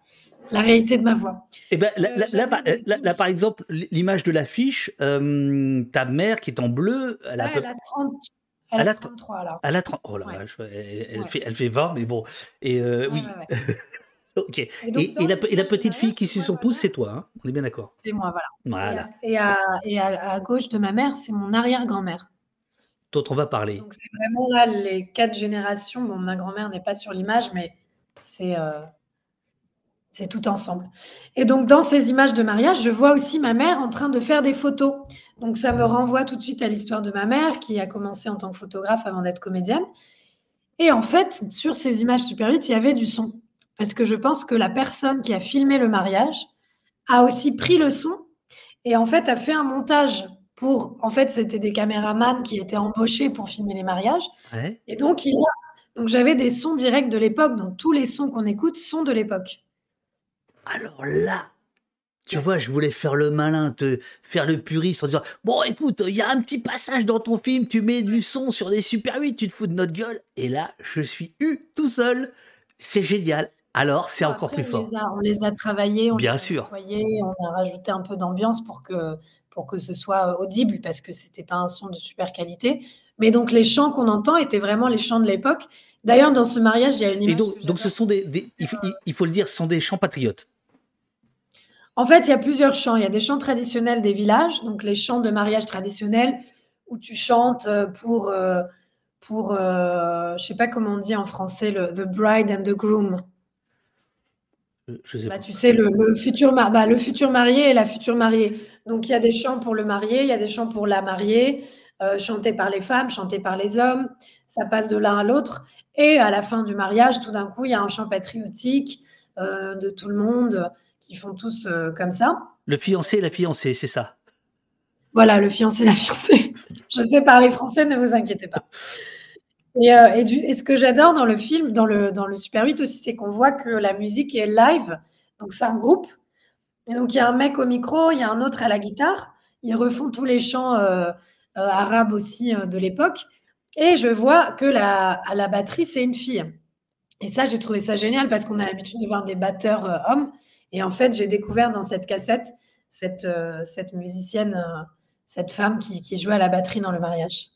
Speaker 3: la réalité de ma voix.
Speaker 2: Eh ben, là,
Speaker 3: Euh,
Speaker 2: là- là, par-
Speaker 3: des
Speaker 2: là- là,
Speaker 3: images.
Speaker 2: par exemple, l'image de l'affiche, euh, ta mère qui est en bleu, elle a,
Speaker 3: Ouais,
Speaker 2: peu-
Speaker 3: elle a 30, elle
Speaker 2: Elle
Speaker 3: a
Speaker 2: a
Speaker 3: 33 là.
Speaker 2: elle a 30 oh la
Speaker 3: Ouais.
Speaker 2: vache, elle, elle
Speaker 3: Ouais.
Speaker 2: fait, elle fait 20, mais bon. Et euh,
Speaker 3: Ouais,
Speaker 2: oui,
Speaker 3: ouais, ouais.
Speaker 2: ok. Et,
Speaker 3: Et donc,
Speaker 2: et la, et petite fille qui suit son pouce, c'est toi, hein? On est bien d'accord.
Speaker 3: C'est moi, voilà.
Speaker 2: Voilà,
Speaker 3: Et, à, et à- et à- à gauche de ma mère, c'est mon arrière-grand-mère.
Speaker 2: Dont on va parler.
Speaker 3: C'est vraiment là les quatre générations. Bon, ma grand-mère n'est pas sur l'image, mais c'est euh, c'est tout ensemble. Et donc dans ces images de mariage, je vois aussi ma mère en train de faire des photos. Donc ça me renvoie tout de suite à l'histoire de ma mère qui a commencé en tant que photographe avant d'être comédienne. Et en fait, sur ces images Super 8, il y avait du son. Parce que je pense que la personne qui a filmé le mariage a aussi pris le son et en fait a fait un montage pour. En fait, c'était des caméramans qui étaient embauchés pour filmer les mariages.
Speaker 2: Ouais.
Speaker 3: Et donc, il a- donc j'avais des sons directs de l'époque. Donc tous les sons qu'on écoute sont de l'époque.
Speaker 2: Alors là, tu vois, je voulais faire le malin, te faire le puriste en disant Bon, écoute, il y a un petit passage dans ton film, tu mets du son sur des Super 8, tu te fous de notre gueule. Et là, je suis eu tout seul. C'est génial. Alors, c'est encore
Speaker 3: Après,
Speaker 2: plus
Speaker 3: on
Speaker 2: fort.
Speaker 3: Les a, on les a travaillés, on
Speaker 2: Bien
Speaker 3: les a
Speaker 2: sûr.
Speaker 3: nettoyés, on a rajouté un peu d'ambiance pour que, pour que ce soit audible parce que c'était pas un son de super qualité. Mais donc les chants qu'on entend étaient vraiment les chants de l'époque. D'ailleurs, dans ce mariage, il y a une
Speaker 2: Et
Speaker 3: image.
Speaker 2: donc, donc ce sont des, des- il, faut, il- faut le dire, ce sont des chants patriotes.
Speaker 3: En fait, il y a plusieurs chants. Il y a des chants traditionnels des villages, donc les chants de mariage traditionnels, où tu chantes euh, pour, euh, pour euh, je sais pas comment on dit en français, le the bride and the groom.
Speaker 2: Je sais
Speaker 3: Bah,
Speaker 2: pas.
Speaker 3: tu sais, le, le futur, bah, le futur marié et la future mariée. Donc, il y a des chants pour le marié, il y a des chants pour la mariée, euh, chantés par les femmes, chantés par les hommes. Ça passe de l'un à l'autre. Et à la fin du mariage, tout d'un coup, il y a un chant patriotique euh, de tout le monde qui font tous euh, comme ça.
Speaker 2: Le fiancé et la fiancée, c'est ça?
Speaker 3: Voilà, le fiancé, la fiancée. Je sais parler français, ne vous inquiétez pas. Et, euh, et du- et ce que j'adore dans le film, dans le, dans le Super 8 aussi, c'est qu'on voit que la musique est live. Donc, c'est un groupe. Et donc, il y a un mec au micro, il y a un autre à la guitare. Ils refont tous les chants euh, euh, arabes aussi euh, de l'époque. Et je vois que la, à la batterie, c'est une fille. Et ça, j'ai trouvé ça génial parce qu'on a l'habitude de voir des batteurs hommes. Et en fait, j'ai découvert dans cette cassette cette, cette musicienne, cette femme qui, qui jouait à la batterie dans le mariage.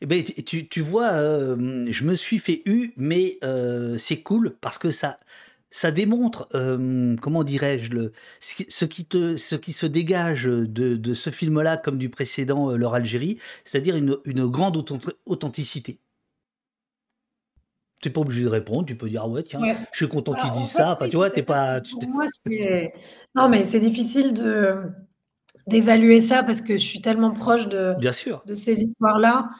Speaker 2: Eh ben, tu- tu, vois, je me suis fait eu, mais c'est cool parce que ça, ça démontre, euh, comment dirais-je, le, ce qui, te, ce qui se dégage de, de ce film-là comme du précédent, Leur Algérie, c'est-à-dire une, une grande authent- authenticité. Tu n'es pas obligé de répondre, tu peux dire, ah ouais, tiens,
Speaker 3: Ouais.
Speaker 2: je suis content qu'ils disent ça. Enfin, tu vois,
Speaker 3: c'est-
Speaker 2: t'es pas.
Speaker 3: Pour moi. Non, mais c'est difficile de d'évaluer ça parce que je suis tellement proche de,
Speaker 2: Bien sûr.
Speaker 3: de ces histoires-là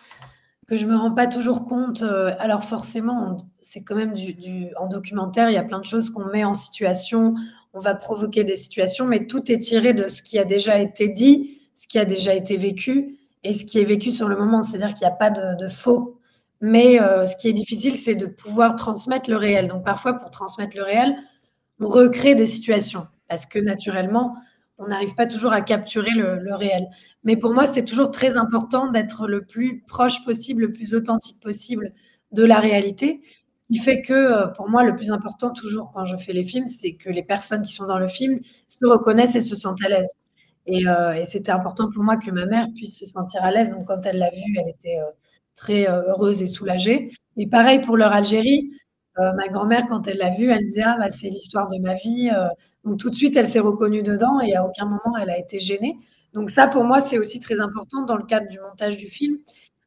Speaker 3: que je me rends pas toujours compte. euh, Alors forcément, c'est quand même du, en documentaire, il y a plein de choses qu'on met en situation, on va provoquer des situations, mais tout est tiré de ce qui a déjà été dit, ce qui a déjà été vécu et ce qui est vécu sur le moment. C'est-à-dire qu'il n'y a pas de, de faux. Mais euh, ce qui est difficile, c'est de pouvoir transmettre le réel. Donc parfois, pour transmettre le réel, on recrée des situations parce que naturellement, on n'arrive pas toujours à capturer le, réel. Mais pour moi, c'était toujours très important d'être le plus proche possible, le plus authentique possible de la réalité. Ce qui fait que, euh, pour moi, le plus important, toujours quand je fais les films, c'est que les personnes qui sont dans le film se reconnaissent et se sentent à l'aise. Et, euh, c'était important pour moi que ma mère puisse se sentir à l'aise. Donc, quand elle l'a vu, elle était euh, très heureuse et soulagée. Et pareil pour leur Algérie. Ma grand-mère, quand elle l'a vu, elle disait Ah, bah, c'est l'histoire de ma vie. Donc, tout de suite, elle s'est reconnue dedans et à aucun moment, elle a été gênée. Donc, ça, pour moi, c'est aussi très important dans le cadre du montage du film.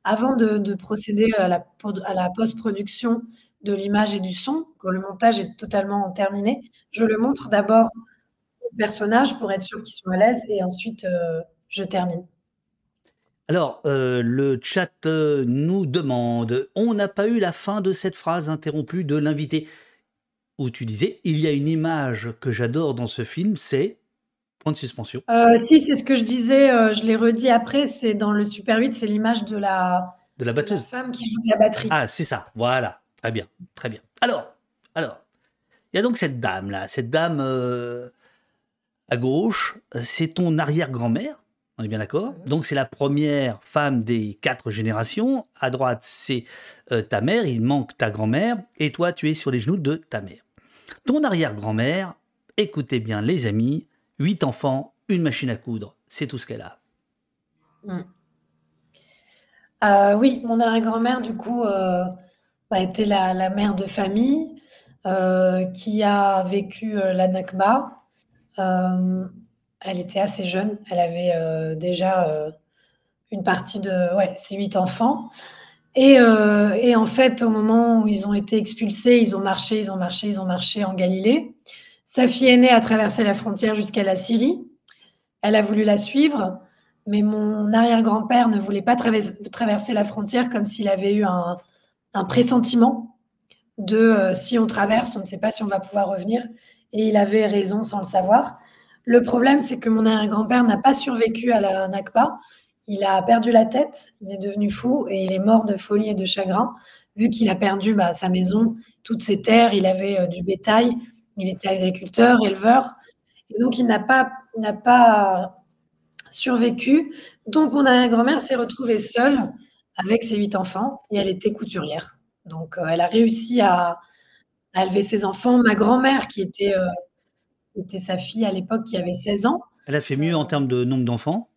Speaker 3: Avant de, de procéder à la, pod- à la post-production de l'image et du son, quand le montage est totalement terminé, je le montre d'abord au personnage pour être sûr qu'ils sont à l'aise et ensuite, euh, je termine.
Speaker 2: Alors, euh, le chat euh, nous demande, on n'a pas eu la fin de cette phrase interrompue de l'invité, où tu disais, il y a une image que j'adore dans ce film, c'est point de suspension.
Speaker 3: Euh, si, c'est ce que je disais, euh, je l'ai redit après, c'est dans le Super 8, c'est l'image de la,
Speaker 2: De la
Speaker 3: de la
Speaker 2: batteuse.
Speaker 3: femme qui joue de la batterie.
Speaker 2: Ah, c'est ça, voilà, très bien, très bien. Alors, alors, il y a donc cette dame là, cette dame euh, à gauche, c'est ton arrière-grand-mère, on est bien d'accord? Donc c'est la première femme des quatre générations. À droite, c'est euh, ta mère, il manque ta grand-mère, et toi, tu es sur les genoux de ta mère. Ton arrière-grand-mère, écoutez bien les amis, huit enfants, une machine à coudre, c'est tout ce qu'elle a.
Speaker 3: Euh, oui, mon arrière-grand-mère, du coup, euh, a été la, la mère de famille qui a vécu la Nakba. Elle était assez jeune, elle avait euh, déjà euh, une partie de ouais, ses huit enfants. Et, euh, et en fait, au moment où ils ont été expulsés, ils ont marché, ils ont marché, ils ont marché en Galilée. Sa fille aînée a traversé la frontière jusqu'à la Syrie. Elle a voulu la suivre. Mais mon arrière-grand-père ne voulait pas traverser, la frontière comme s'il avait eu un, pressentiment de si on traverse, on ne sait pas si on va pouvoir revenir. Et il avait raison sans le savoir. Le problème, c'est que mon arrière-grand-père n'a pas survécu à la Nakba. Il a perdu la tête, il est devenu fou et il est mort de folie et de chagrin, vu qu'il a perdu bah, sa maison, toutes ses terres, il avait euh, du bétail, il était agriculteur, éleveur. Et donc, il n'a pas, survécu. Donc, mon arrière-grand-mère s'est retrouvée seule avec ses huit enfants et elle était couturière. Donc, euh, elle a réussi à, à élever ses enfants. Ma grand-mère, qui était, euh, était sa fille à l'époque, qui avait 16 ans,
Speaker 2: Elle a fait mieux en termes de nombre d'enfants?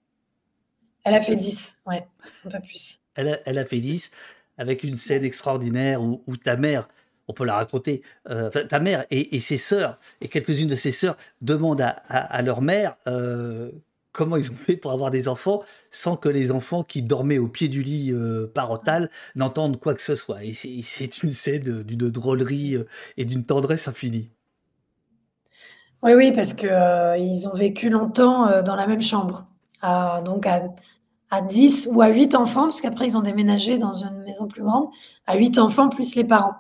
Speaker 3: elle a fait 10, ouais, un peu plus.
Speaker 2: Elle a, elle a fait 10 avec une scène extraordinaire où, où ta mère, on peut la raconter. Euh, ta mère et, ses sœurs, et quelques-unes de ses sœurs, demandent à, leur mère euh, comment ils ont fait pour avoir des enfants sans que les enfants qui dormaient au pied du lit euh, parental n'entendent quoi que ce soit. Et c'est une scène d'une drôlerie et d'une tendresse infinie.
Speaker 3: Oui, oui, parce qu'ils ont vécu longtemps dans la même chambre. donc à, à 10 ou à 8 enfants, parce qu'après ils ont déménagé dans une maison plus grande, à 8 enfants plus les parents.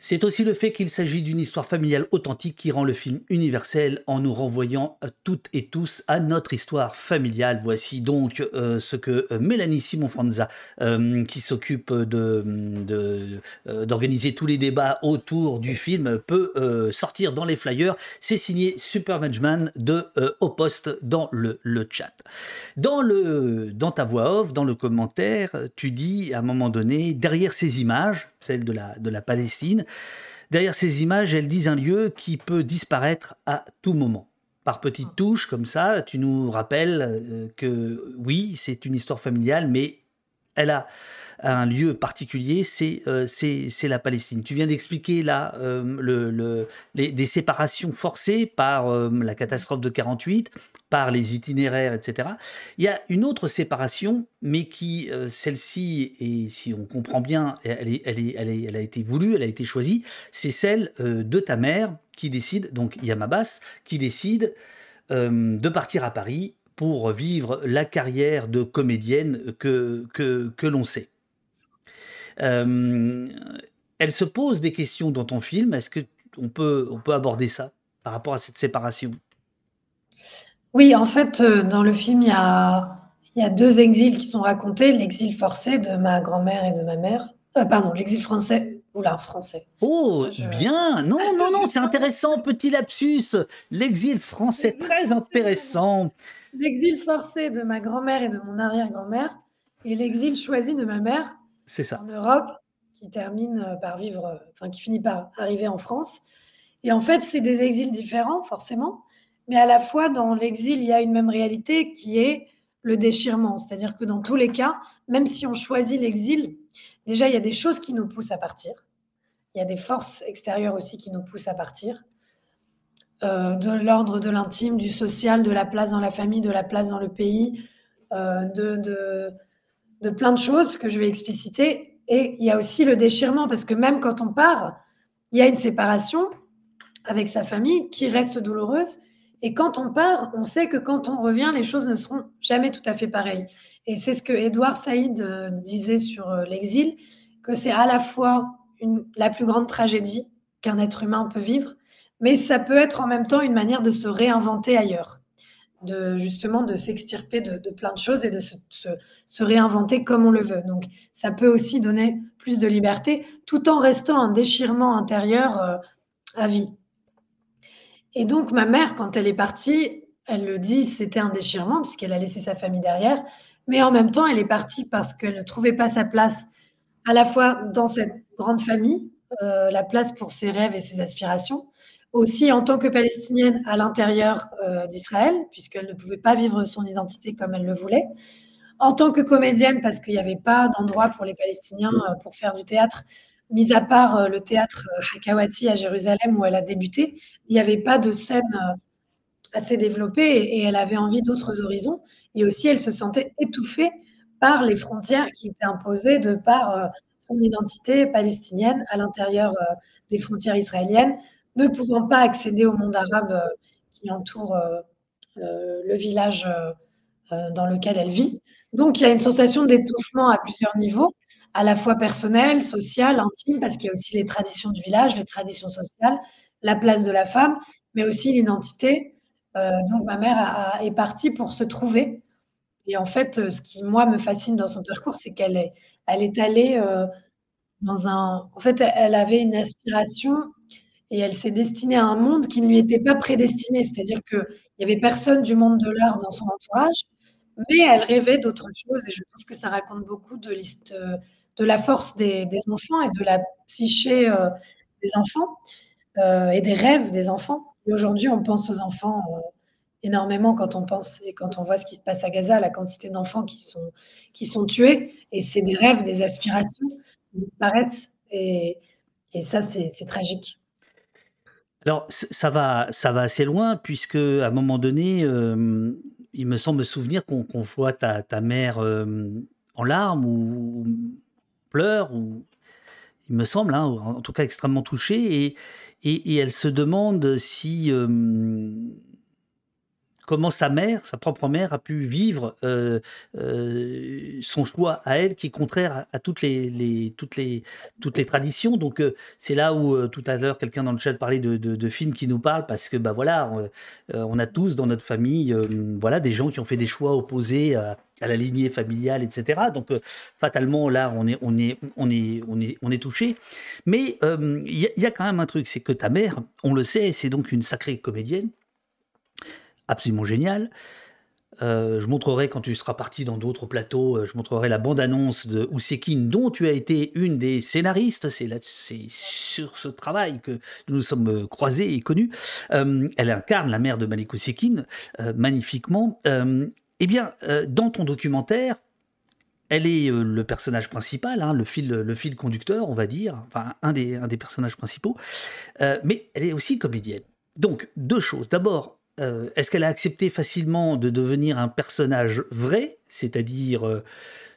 Speaker 2: C'est aussi le fait qu'il s'agit d'une histoire familiale authentique qui rend le film universel en nous renvoyant toutes et tous à notre histoire familiale. Voici donc euh, ce que euh, Mélanie Simon-Franza, euh, qui s'occupe d'organiser tous les débats autour du film, peut sortir dans les flyers. C'est signé Supermanagement de Au Poste dans le, le chat. Dans, le, dans ta voix off, dans le commentaire, tu dis à un moment donné, derrière ces images, celles de la, de la Palestine, Derrière ces images, elles disent un lieu qui peut disparaître à tout moment. Par petites touches comme ça, tu nous rappelles euh, que oui, c'est une histoire familiale, mais elle a un lieu particulier, c'est euh, la Palestine. Tu viens d'expliquer là euh, le, les, des séparations forcées par la catastrophe de 48, par les itinéraires, etc. Il y a une autre séparation, mais qui, euh, celle-ci, et si on comprend bien, elle, est, elle, est, elle, est, elle, a été voulue, elle a été choisie, c'est celle euh, de ta mère qui décide, donc Yamabas, qui décide euh, de partir à Paris pour vivre la carrière de comédienne que, que, que l'on sait. Elle se pose des questions dans ton film, est-ce qu'on peut, on peut aborder ça par rapport à cette séparation?
Speaker 3: Oui, en fait, euh, dans le film, il y a, il y a deux exils qui sont racontés. L'exil forcé de ma grand-mère et de ma mère. Euh, pardon, l'exil français. Oula, français.
Speaker 2: Oh, bien. Non, non, non, c'est intéressant, petit lapsus. L'exil français, très intéressant.
Speaker 3: L'exil forcé de ma grand-mère et de mon arrière-grand-mère et l'exil choisi de ma mère
Speaker 2: C'est ça.
Speaker 3: en Europe, qui termine euh, par vivre, enfin, qui finit par arriver en France. Et en fait, c'est des exils différents, forcément mais à la fois dans l'exil, il y a une même réalité qui est le déchirement. C'est-à-dire que dans tous les cas, même si on choisit l'exil, déjà, il y a des choses qui nous poussent à partir. Il y a des forces extérieures aussi qui nous poussent à partir. Euh, de l'ordre de l'intime, du social, de la place dans la famille, de la place dans le pays, euh, de, de, de plein de choses que je vais expliciter. Et il y a aussi le déchirement, parce que même quand on part, il y a une séparation avec sa famille qui reste douloureuse, et quand on part, on sait que quand on revient, les choses ne seront jamais tout à fait pareilles. Et c'est ce que Édouard Saïd euh, disait sur euh, l'exil, que c'est à la fois la plus grande tragédie qu'un être humain peut vivre, mais ça peut être en même temps une manière de se réinventer ailleurs, de justement de s'extirper de, plein de choses et de se, se, réinventer comme on le veut. Donc ça peut aussi donner plus de liberté, tout en restant un déchirement intérieur euh, à vie. Et donc, ma mère, quand elle est partie, elle le dit, c'était un déchirement puisqu'elle a laissé sa famille derrière. Mais en même temps, elle est partie parce qu'elle ne trouvait pas sa place à la fois dans cette grande famille, euh, la place pour ses rêves et ses aspirations, aussi en tant que palestinienne à l'intérieur euh, d'Israël, puisqu'elle ne pouvait pas vivre son identité comme elle le voulait, en tant que comédienne, parce qu'il n'y avait pas d'endroit pour les Palestiniens euh, pour faire du théâtre mis à part euh, le théâtre Hakawati à Jérusalem où elle a débuté, il n'y avait pas de scène assez développée et, elle avait envie d'autres horizons. Et aussi, elle se sentait étouffée par les frontières qui étaient imposées de par son identité palestinienne à l'intérieur des frontières israéliennes, ne pouvant pas accéder au monde arabe qui entoure le village dans lequel elle vit. Donc, il y a une sensation d'étouffement à plusieurs niveaux à la fois personnel, social, intime, parce qu'il y a aussi les traditions du village, les traditions sociales, la place de la femme, mais aussi l'identité. Euh, donc ma mère est partie pour se trouver. Et en fait, euh, ce qui moi me fascine dans son parcours, c'est qu'elle est, elle est allée euh, dans un. En fait, elle avait une aspiration et elle s'est destinée à un monde qui ne lui était pas prédestiné. C'est-à-dire qu'il n'y avait personne du monde de l'art dans son entourage, mais elle rêvait d'autres choses. Et je trouve que ça raconte beaucoup de l'histoire de la force des, enfants et de la psyché euh, des enfants euh, et des rêves des enfants. Aujourd'hui, on pense aux enfants euh, énormément quand on pense et quand on voit ce qui se passe à Gaza, la quantité d'enfants qui sont, qui sont tués. Et c'est des rêves, des aspirations. disparaissent. Et, et ça, c'est tragique.
Speaker 2: Alors, ça va, ça va assez loin, puisque à un moment donné, il me semble souvenir qu'on voit ta, ta mère en larmes ou, pleure, ou il me semble, hein, en tout cas extrêmement touchée, et, elle se demande si comment sa mère, sa propre mère, a pu vivre euh, euh, son choix à elle, qui est contraire à, toutes, les, toutes, les, toutes les traditions. Donc euh, c'est là où tout à l'heure quelqu'un dans le chat parlait de, de, films qui nous parlent, parce que bah voilà, on, a tous dans notre famille, voilà, des gens qui ont fait des choix opposés à, la lignée familiale, etc. Donc fatalement là, on est, on est, on est, on est, on est touché. Mais il y, y, a quand même un truc, c'est que ta mère, on le sait, c'est donc une sacrée comédienne absolument génial. Euh, je montrerai quand tu seras parti dans d'autres plateaux, euh, je montrerai la bande-annonce de Ousekine dont tu as été une des scénaristes. C'est sur ce travail que nous nous sommes euh, croisés et connus. elle incarne la mère de Malik Ousekine magnifiquement. eh bien, dans ton documentaire, elle est le personnage principal, hein, le, fil, le fil conducteur, on va dire, enfin un des, un des personnages principaux, mais elle est aussi comédienne. Donc, deux choses. D'abord, euh, est-ce qu'elle a accepté facilement de devenir un personnage vrai, c'est-à-dire euh,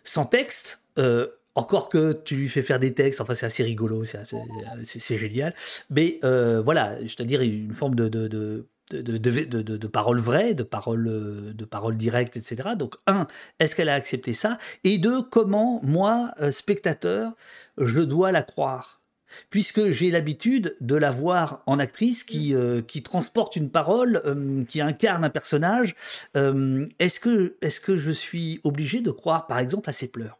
Speaker 2: sans texte euh, encore que tu lui fais faire des textes, enfin c'est assez rigolo, c'est génial. Mais voilà, c'est-à-dire une forme de, de, de de, de, de, paroles vraies, de paroles, de paroles directes, etc. Donc, un, est-ce qu'elle a accepté ça? Et deux, comment, moi, spectateur, je dois la croire? Puisque j'ai l'habitude de la voir en actrice qui, mm. euh, qui transporte une parole, euh, qui incarne un personnage. Euh, est-ce que, est que je suis obligé de croire, par exemple, à ses pleurs?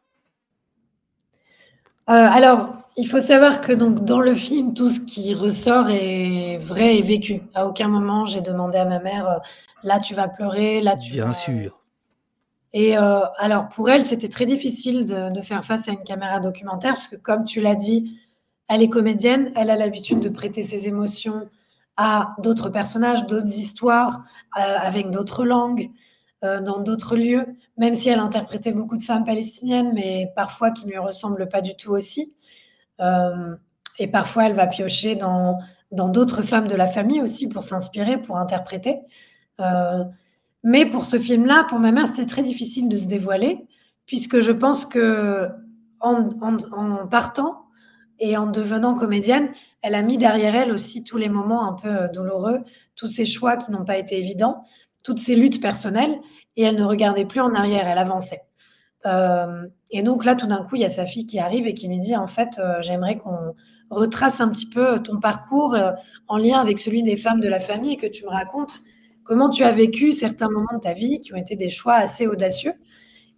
Speaker 3: Alors, il faut savoir que donc dans le film, tout ce qui ressort est vrai et vécu. À aucun moment, j'ai demandé à ma mère, là tu vas pleurer, là tu
Speaker 2: Bien sûr.
Speaker 3: Et alors pour elle, c'était très difficile de, de, faire face à une caméra documentaire, parce que comme tu l'as dit, elle est comédienne, elle a l'habitude de prêter ses émotions à d'autres personnages, d'autres histoires, euh, avec d'autres langues, euh, dans d'autres lieux, même si elle interprétait beaucoup de femmes palestiniennes, mais parfois qui ne lui ressemblent pas du tout aussi. Euh, et parfois, elle va piocher dans dans d'autres femmes de la famille aussi pour s'inspirer, pour interpréter. mais pour ce film-là, pour ma mère, c'était très difficile de se dévoiler, puisque je pense que en, partant, et en devenant comédienne, elle a mis derrière elle aussi tous les moments un peu euh, douloureux, tous ces choix qui n'ont pas été évidents, toutes ces luttes personnelles, et elle ne regardait plus en arrière, elle avançait. Euh, et donc là, tout d'un coup, il y a sa fille qui arrive et qui lui dit, en fait, euh, j'aimerais qu'on retrace un petit peu ton parcours en lien avec celui des femmes de la famille et que tu me racontes comment tu as vécu certains moments de ta vie qui ont été des choix assez audacieux.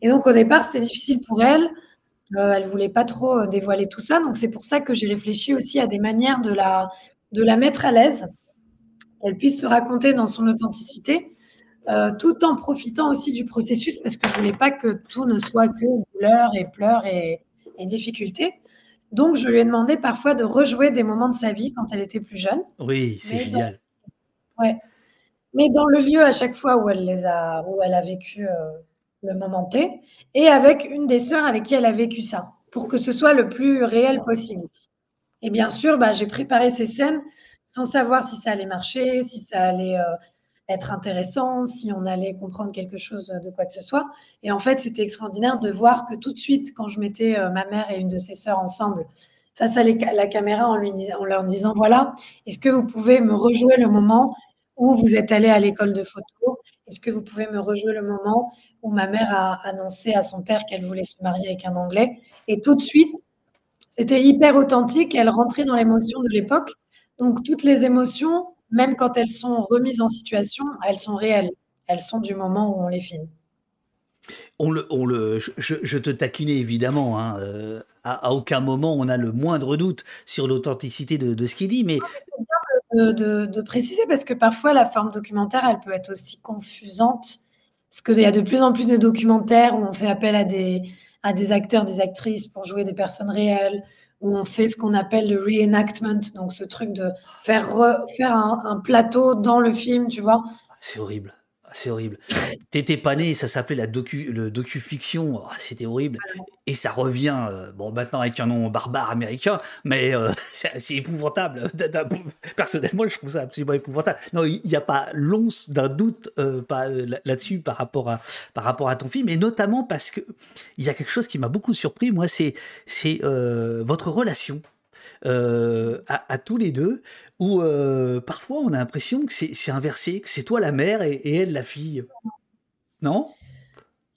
Speaker 3: Et donc au départ, c'était difficile pour elle euh, elle voulait pas trop euh, dévoiler tout ça. Donc c'est pour ça que j'ai réfléchi aussi à des manières de la, de la mettre à l'aise, qu'elle puisse se raconter dans son authenticité, euh, tout en profitant aussi du processus, parce que je voulais pas que tout ne soit que douleur et pleurs et, et difficultés. Donc je lui ai demandé parfois de rejouer des moments de sa vie quand elle était plus jeune.
Speaker 2: Oui, c'est génial.
Speaker 3: ouais. Mais dans le lieu à chaque fois où elle les a, où elle a vécu le moment T, et avec une des sœurs avec qui elle a vécu ça, pour que ce soit le plus réel possible. Et bien sûr, bah, j'ai préparé ces scènes sans savoir si ça allait marcher, si ça allait euh, être intéressant, si on allait comprendre quelque chose de quoi que ce soit. Et en fait, c'était extraordinaire de voir que tout de suite, quand je mettais euh, ma mère et une de ses sœurs ensemble face à la caméra en, leur disant, voilà, est-ce que vous pouvez me rejouer le moment où vous êtes allé à l'école de photo Est-ce que vous pouvez me rejouer le moment où ma mère a annoncé à son père qu'elle voulait se marier avec un Anglais? Et tout de suite, c'était hyper authentique. Elle rentrait dans l'émotion de l'époque. Donc, toutes les émotions, même quand elles sont remises en situation, elles sont réelles. Elles sont du moment où on les filme.
Speaker 2: On le, on le, je, te taquinais évidemment. Hein, euh, à, aucun moment on a le moindre doute sur l'authenticité de, ce qu'il dit, mais
Speaker 3: de, préciser parce que parfois la forme documentaire, elle peut être aussi confusante parce qu'il y a de plus en plus de documentaires où on fait appel à des, à des acteurs, des actrices pour jouer des personnes réelles, où on fait ce qu'on appelle le reenactment, donc ce truc de faire, faire un, plateau dans le film, tu vois.
Speaker 2: C'est horrible. C'est horrible. T'étais pas né, ça s'appelait la docu, le docu-fiction. Oh, c'était horrible. Et ça revient, euh, bon, maintenant avec un nom barbare américain, mais euh, c'est épouvantable. Personnellement, je trouve ça absolument épouvantable. Non, il n'y a pas l'once d'un doute euh, là-dessus par rapport, à, par rapport à ton film, et notamment parce que il y a quelque chose qui m'a beaucoup surpris, moi, c'est votre relation euh, à, tous les deux, où euh, parfois on a l'impression que c'est inversé, que c'est toi la mère et, elle la fille. Non?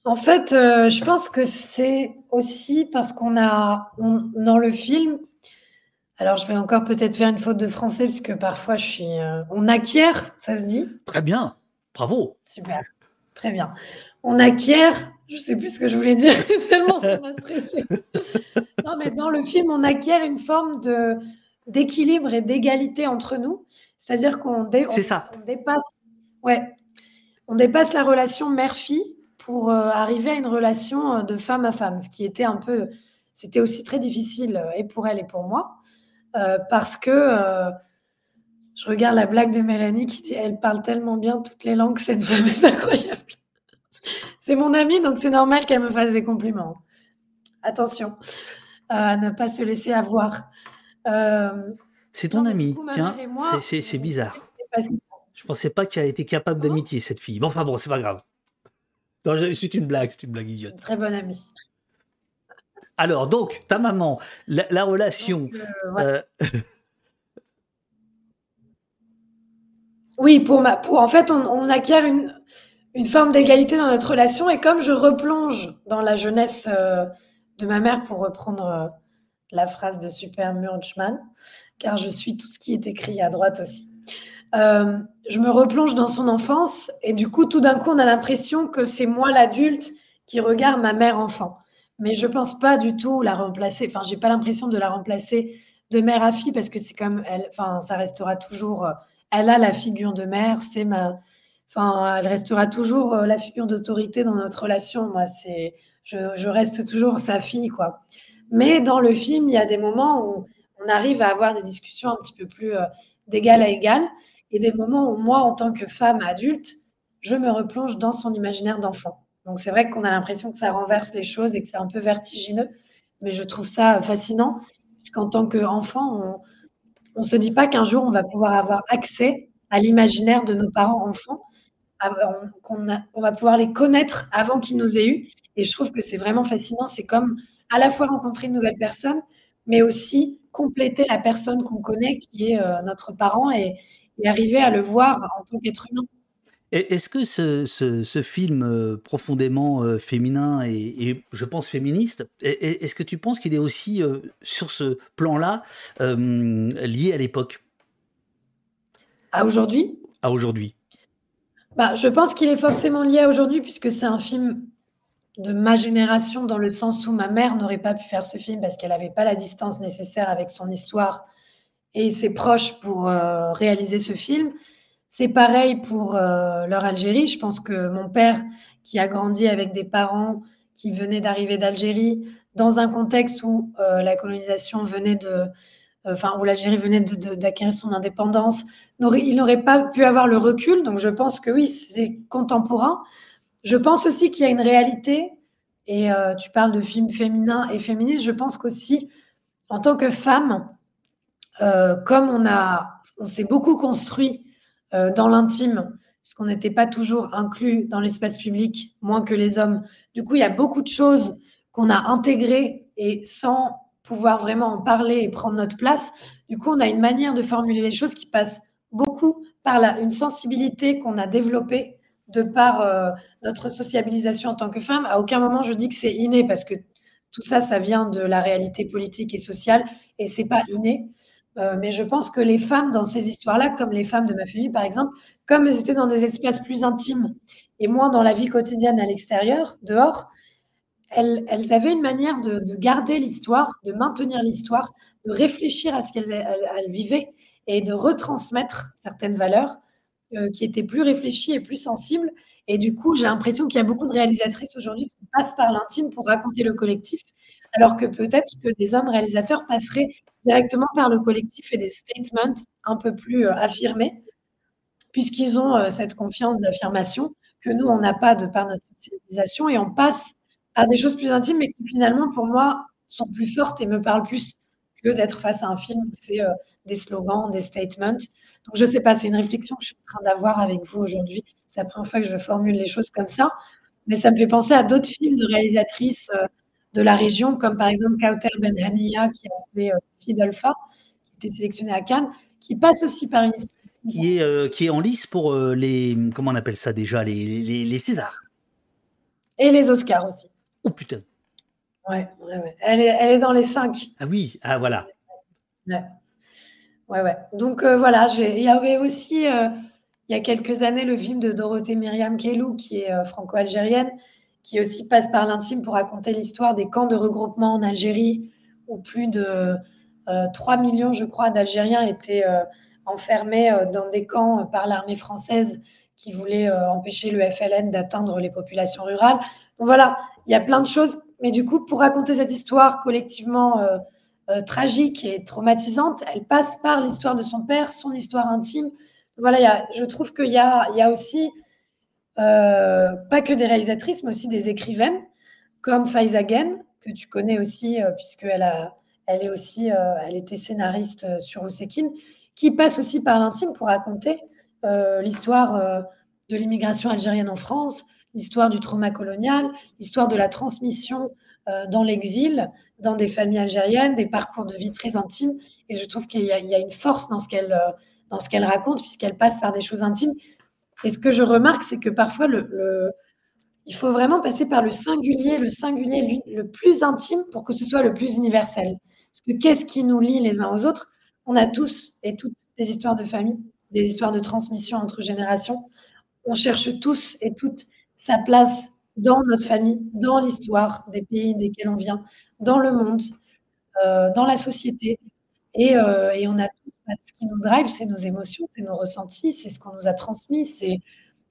Speaker 3: En fait, euh, je pense que c'est aussi parce qu'on a, dans le film, alors je vais encore peut-être faire une faute de français, parce que parfois je suis... on acquiert, ça se dit?
Speaker 2: Très bien, bravo.
Speaker 3: Super, très bien. On acquiert je sais plus ce que je voulais dire, tellement ça m'a stressé. non, mais dans le film, on acquiert une forme de d'équilibre et d'égalité entre nous. C'est-à-dire qu'on dépasse, ouais, on dépasse la relation mère-fille pour euh, arriver à une relation euh, de femme à femme, ce qui était un peu, c'était aussi très difficile euh, et pour elle et pour moi, parce que je regarde la blague de Mélanie qui dit, elle parle tellement bien toutes les langues, cette femme est incroyable. C'est mon amie, donc c'est normal qu'elle me fasse des compliments. Attention à ne pas se laisser avoir.
Speaker 2: Euh, c'est ton amie, tiens, c'est bizarre. Je pensais pas qu'elle été capable d'amitié, cette fille. Bon, enfin bon, c'est pas grave. C'est une blague, c'est une blague idiote.
Speaker 3: Très bonne amie.
Speaker 2: Alors, donc, ta maman, la, relation.
Speaker 3: Euh, oui, pour ma, pour, en fait, on acquiert une, une forme d'égalité dans notre relation. Et comme je replonge dans la jeunesse euh, de ma mère, pour reprendre euh, la phrase de Super Murchman, car je suis tout ce qui est écrit à droite aussi, euh, je me replonge dans son enfance et du coup, tout d'un coup, on a l'impression que c'est moi l'adulte qui regarde ma mère enfant. Mais je pense pas du tout la remplacer. Enfin, j'ai pas l'impression de la remplacer de mère à fille parce que c'est comme elle. Enfin, ça restera toujours. Elle a la figure de mère. C'est ma Enfin, elle restera toujours euh, la figure d'autorité dans notre relation. Moi, c'est, je, reste toujours sa fille, quoi. Mais dans le film, il y a des moments où on arrive à avoir des discussions un petit peu plus euh, d'égal à égal, et des moments où moi, en tant que femme adulte, je me replonge dans son imaginaire d'enfant. Donc c'est vrai qu'on a l'impression que ça renverse les choses et que c'est un peu vertigineux, mais je trouve ça fascinant, puisqu'en tant qu'enfant, on ne se dit pas qu'un jour on va pouvoir avoir accès à l'imaginaire de nos parents enfants, qu'on va pouvoir les connaître avant qu'ils nous aient eu. Et je trouve que c'est vraiment fascinant. C'est comme à la fois rencontrer une nouvelle personne, mais aussi compléter la personne qu'on connaît, qui est euh, notre parent, et, arriver à le voir en tant qu'être humain.
Speaker 2: Est-ce que ce, film euh, profondément euh, féminin et, je pense féministe, est-ce que tu penses qu'il est aussi sur ce plan-là lié à l'époque?
Speaker 3: À aujourd'hui?
Speaker 2: À aujourd'hui.
Speaker 3: Bah, je pense qu'il est forcément lié à aujourd'hui, puisque c'est un film de ma génération, dans le sens où ma mère n'aurait pas pu faire ce film parce qu'elle n'avait pas la distance nécessaire avec son histoire et ses proches pour euh, réaliser ce film. C'est pareil pour euh, leur Algérie. Je pense que mon père, qui a grandi avec des parents qui venaient d'arriver d'Algérie, dans un contexte où euh, la colonisation venait de, enfin où l'Algérie venait d'acquérir son indépendance, il n'aurait pas pu avoir le recul. Donc je pense que oui, c'est contemporain. Je pense aussi qu'il y a une réalité, et euh, tu parles de films féminins et féministes, je pense qu'aussi, en tant que femme, euh, comme on, on s'est beaucoup construit euh, dans l'intime, puisqu'on n'était pas toujours inclus dans l'espace public, moins que les hommes, du coup, il y a beaucoup de choses qu'on a intégrées et sans pouvoir vraiment en parler et prendre notre place. Du coup, on a une manière de formuler les choses qui passe beaucoup par la, une sensibilité qu'on a développée de par euh, notre sociabilisation en tant que femme. À aucun moment je dis que c'est inné parce que tout ça, ça vient de la réalité politique et sociale et c'est pas inné. Euh, mais je pense que les femmes dans ces histoires-là, comme les femmes de ma famille par exemple, comme elles étaient dans des espaces plus intimes et moins dans la vie quotidienne à l'extérieur, dehors, elles, avaient une manière de, garder l'histoire, de maintenir l'histoire, de réfléchir à ce qu'elles vivaient et de retransmettre certaines valeurs euh, qui étaient plus réfléchies et plus sensibles. Et du coup, j'ai l'impression qu'il y a beaucoup de réalisatrices aujourd'hui qui passent par l'intime pour raconter le collectif, alors que peut-être que des hommes réalisateurs passeraient directement par le collectif et des statements un peu plus euh, affirmés, puisqu'ils ont euh, cette confiance d'affirmation que nous, on n'a pas de par notre civilisation et on passe à des choses plus intimes, mais qui finalement, pour moi, sont plus fortes et me parlent plus que d'être face à un film où c'est euh, des slogans, des statements. Donc, je ne sais pas, c'est une réflexion que je suis en train d'avoir avec vous aujourd'hui. C'est la première fois que je formule les choses comme ça. Mais ça me fait penser à d'autres films de réalisatrices euh, de la région, comme par exemple Kauter Benhania, qui a fait euh, Fidolfa, qui était sélectionné à Cannes, qui passe aussi par une histoire.
Speaker 2: Qui est, qui est en lice pour les. Comment on appelle ça déjà Les, les, les Césars.
Speaker 3: Et les Oscars aussi.
Speaker 2: Oh putain.
Speaker 3: Ouais, ouais, ouais. Elle, est, elle est dans les cinq.
Speaker 2: Ah oui, ah voilà.
Speaker 3: Ouais, ouais. ouais. Donc euh, voilà, il y avait aussi, euh, il y a quelques années, le film de Dorothée Myriam Kelou, qui est euh, franco-algérienne, qui aussi passe par l'intime pour raconter l'histoire des camps de regroupement en Algérie, où plus de 3 millions, je crois, d'Algériens étaient enfermés dans des camps par l'armée française qui voulait empêcher le FLN d'atteindre les populations rurales. Donc voilà, il y a plein de choses. Mais du coup, pour raconter cette histoire collectivement euh, euh, tragique et traumatisante, elle passe par l'histoire de son père, son histoire intime. Voilà, je trouve qu'il y a, y a aussi euh, pas que des réalisatrices, mais aussi des écrivaines comme Faiza Gen, que tu connais aussi, puisqu'elle a, elle est aussi, elle était scénariste sur Osekin, qui passe aussi par l'intime pour raconter l'histoire de l'immigration algérienne en France, l'histoire du trauma colonial, l'histoire de la transmission euh, dans l'exil, dans des familles algériennes, des parcours de vie très intimes. Et je trouve qu'il y, a une force dans ce qu'elle euh, qu'elle raconte, puisqu'elle passe par des choses intimes. Et ce que je remarque, c'est que parfois, le, il faut vraiment passer par le singulier, le singulier le plus intime pour que ce soit le plus universel. Parce que qu'est-ce qui nous lie les uns aux autres? On a tous et toutes des histoires de famille, des histoires de transmission entre générations. On cherche tous et toutes sa place dans notre famille, dans l'histoire des pays desquels on vient, dans le monde, euh, dans la société. Et, euh, et on a ce qui nous drive, c'est nos émotions, c'est nos ressentis, c'est ce qu'on nous a transmis, c'est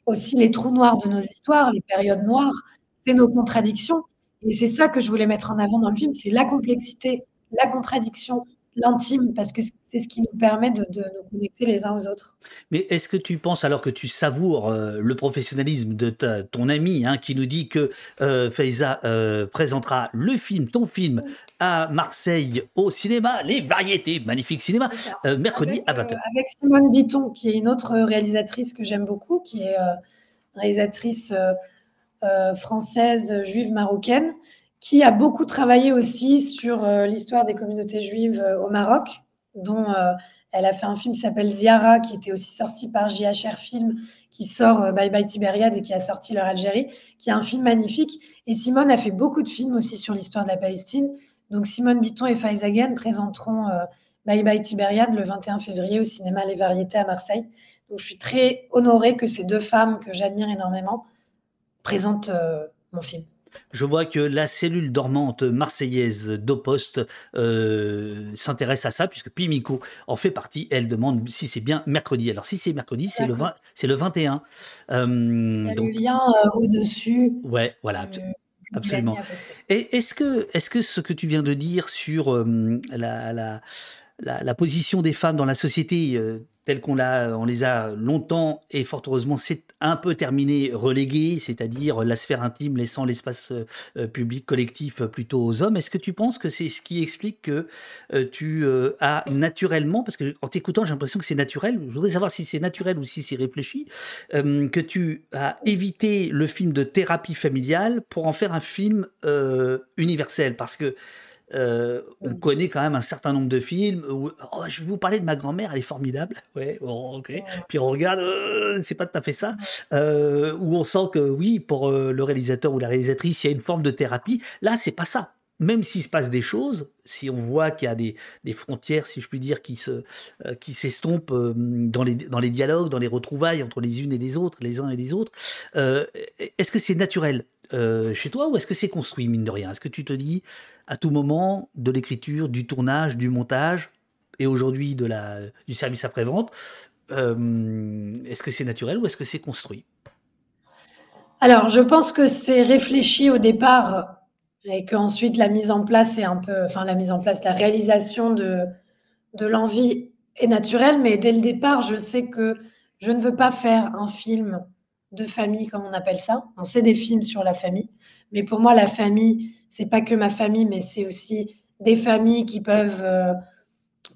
Speaker 3: aussi les trous noirs de nos histoires, les périodes noires, c'est nos contradictions. Et c'est ça que je voulais mettre en avant dans le film, c'est la complexité, la contradiction, l'intime, parce que c'est ce qui nous permet de, nous connecter les uns aux autres.
Speaker 2: Mais est-ce que tu penses, alors que tu savoures euh, le professionnalisme de ton ami, hein, qui nous dit que euh, Faiza euh, présentera le film, ton film, à Marseille au cinéma, les variétés, magnifique cinéma, mercredi à 20h.
Speaker 3: avec Simone Bitton, qui est une autre réalisatrice que j'aime beaucoup, qui est réalisatrice française, juive, marocaine qui a beaucoup travaillé aussi sur euh, l'histoire des communautés juives euh, au Maroc, dont euh, elle a fait un film qui s'appelle Ziara, qui était aussi sorti par JHR Film, qui sort Bye Bye Tibériade et qui a sorti leur Algérie, qui est un film magnifique. Et Simone a fait beaucoup de films aussi sur l'histoire de la Palestine. Donc Simone Bitton et Faizagan présenteront Bye Bye Tibériade le 21 février au cinéma Les Variétés à Marseille. Donc je suis très honorée que ces deux femmes que j'admire énormément présentent mon film.
Speaker 2: Je vois que la cellule dormante marseillaise d'Opost euh, s'intéresse à ça, puisque Pimico en fait partie. Elle demande si c'est bien mercredi. Alors, si c'est mercredi, c'est le, c'est le 21.
Speaker 3: Euh, Il y a le lien euh, au-dessus.
Speaker 2: Ouais, voilà. Absolument. Et est-ce que, est-ce que ce que tu viens de dire sur la, la, la, position des femmes dans la société, tels qu'on l'a, on les a longtemps et fort heureusement c'est un peu terminé, relégué, c'est-à-dire la sphère intime laissant l'espace euh, public collectif plutôt aux hommes. Est-ce que tu penses que c'est ce qui explique que euh, tu euh, as naturellement, parce que en t'écoutant j'ai l'impression que c'est naturel, je voudrais savoir si c'est naturel ou si c'est réfléchi, que tu as évité le film de thérapie familiale pour en faire un film universel, parce que euh, on connaît quand même un certain nombre de films où oh, je vais vous parler de ma grand-mère, elle est formidable. Ouais, bon, ok. Puis on regarde, euh, c'est pas tout à fait ça. Euh, où on sent que oui, pour le réalisateur ou la réalisatrice, il y a une forme de thérapie. Là, c'est pas ça. Même s'il se passe des choses, si on voit qu'il y a des, frontières, si je puis dire, qui se qui s'estompent dans les dans les dialogues, dans les retrouvailles entre les unes et les autres, les uns et les autres, est-ce que c'est naturel chez toi ou est-ce que c'est construit mine de rien? Est-ce que tu te dis à tout moment de l'écriture, du tournage, du montage et aujourd'hui du service après-vente. Euh, est-ce que c'est naturel ou est-ce que c'est construit?
Speaker 3: Alors, je pense que c'est réfléchi au départ et qu'ensuite la mise en place est un peu, enfin la mise en place, la réalisation de, de l'envie est naturelle, mais dès le départ, je sais que je ne veux pas faire un film de famille, comme on appelle ça. On sait des films sur la famille, mais pour moi, la famille, c'est pas que ma famille, mais c'est aussi des familles qui peuvent euh,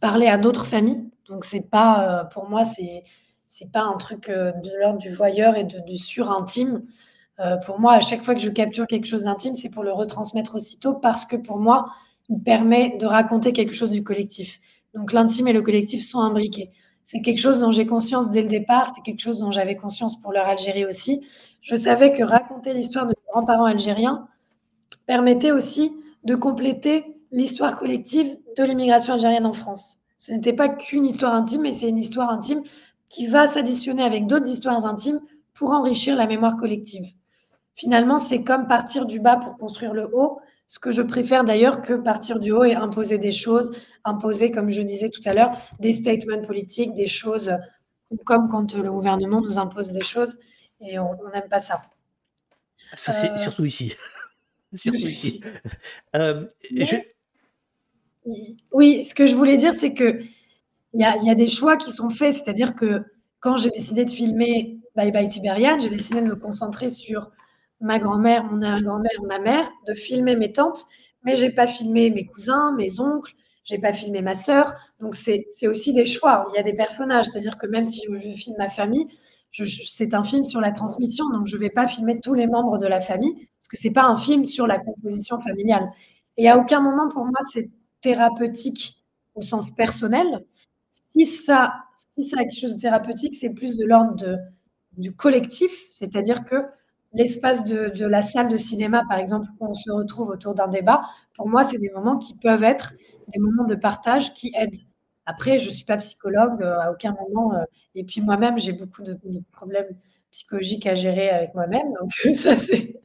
Speaker 3: parler à d'autres familles. Donc c'est pas, euh, pour moi, c'est c'est pas un truc euh, de l'ordre du voyeur et de, du surintime. Pour moi, à chaque fois que je capture quelque chose d'intime, c'est pour le retransmettre aussitôt parce que pour moi, il permet de raconter quelque chose du collectif. Donc l'intime et le collectif sont imbriqués. C'est quelque chose dont j'ai conscience dès le départ, c'est quelque chose dont j'avais conscience pour leur Algérie aussi. Je savais que raconter l'histoire de mes grands-parents algériens permettait aussi de compléter l'histoire collective de l'immigration algérienne en France. Ce n'était pas qu'une histoire intime, mais c'est une histoire intime qui va s'additionner avec d'autres histoires intimes pour enrichir la mémoire collective. Finalement, c'est comme partir du bas pour construire le haut, ce que je préfère d'ailleurs que partir du haut et imposer des choses, imposer, comme je disais tout à l'heure, des statements politiques, des choses comme quand le gouvernement nous impose des choses et on n'aime pas ça.
Speaker 2: Ça, c'est euh, surtout ici. surtout ici. Euh,
Speaker 3: oui, ce que je voulais dire, c'est que il y a, y a, des choix qui sont faits. C'est-à-dire que quand j'ai décidé de filmer Bye Bye Tibériade, j'ai décidé de me concentrer sur ma grand-mère, mon grand-mère, ma mère, de filmer mes tantes, mais j'ai pas filmé mes cousins, mes oncles, j'ai pas filmé ma sœur. Donc c'est aussi des choix. Il y a des personnages, c'est-à-dire que même si je, filme ma famille, c'est un film sur la transmission, donc je vais pas filmer tous les membres de la famille parce que c'est pas un film sur la composition familiale. Et à aucun moment pour moi c'est thérapeutique au sens personnel. Si ça, si ça a quelque chose de thérapeutique, c'est plus de l'ordre du collectif, c'est-à-dire que l'espace de, la salle de cinéma, par exemple, où on se retrouve autour d'un débat, pour moi, c'est des moments qui peuvent être des moments de partage qui aident. Après, je ne suis pas psychologue euh, à aucun moment. Euh, et puis moi-même, j'ai beaucoup de, problèmes psychologiques à gérer avec moi-même. Donc ça, c'est...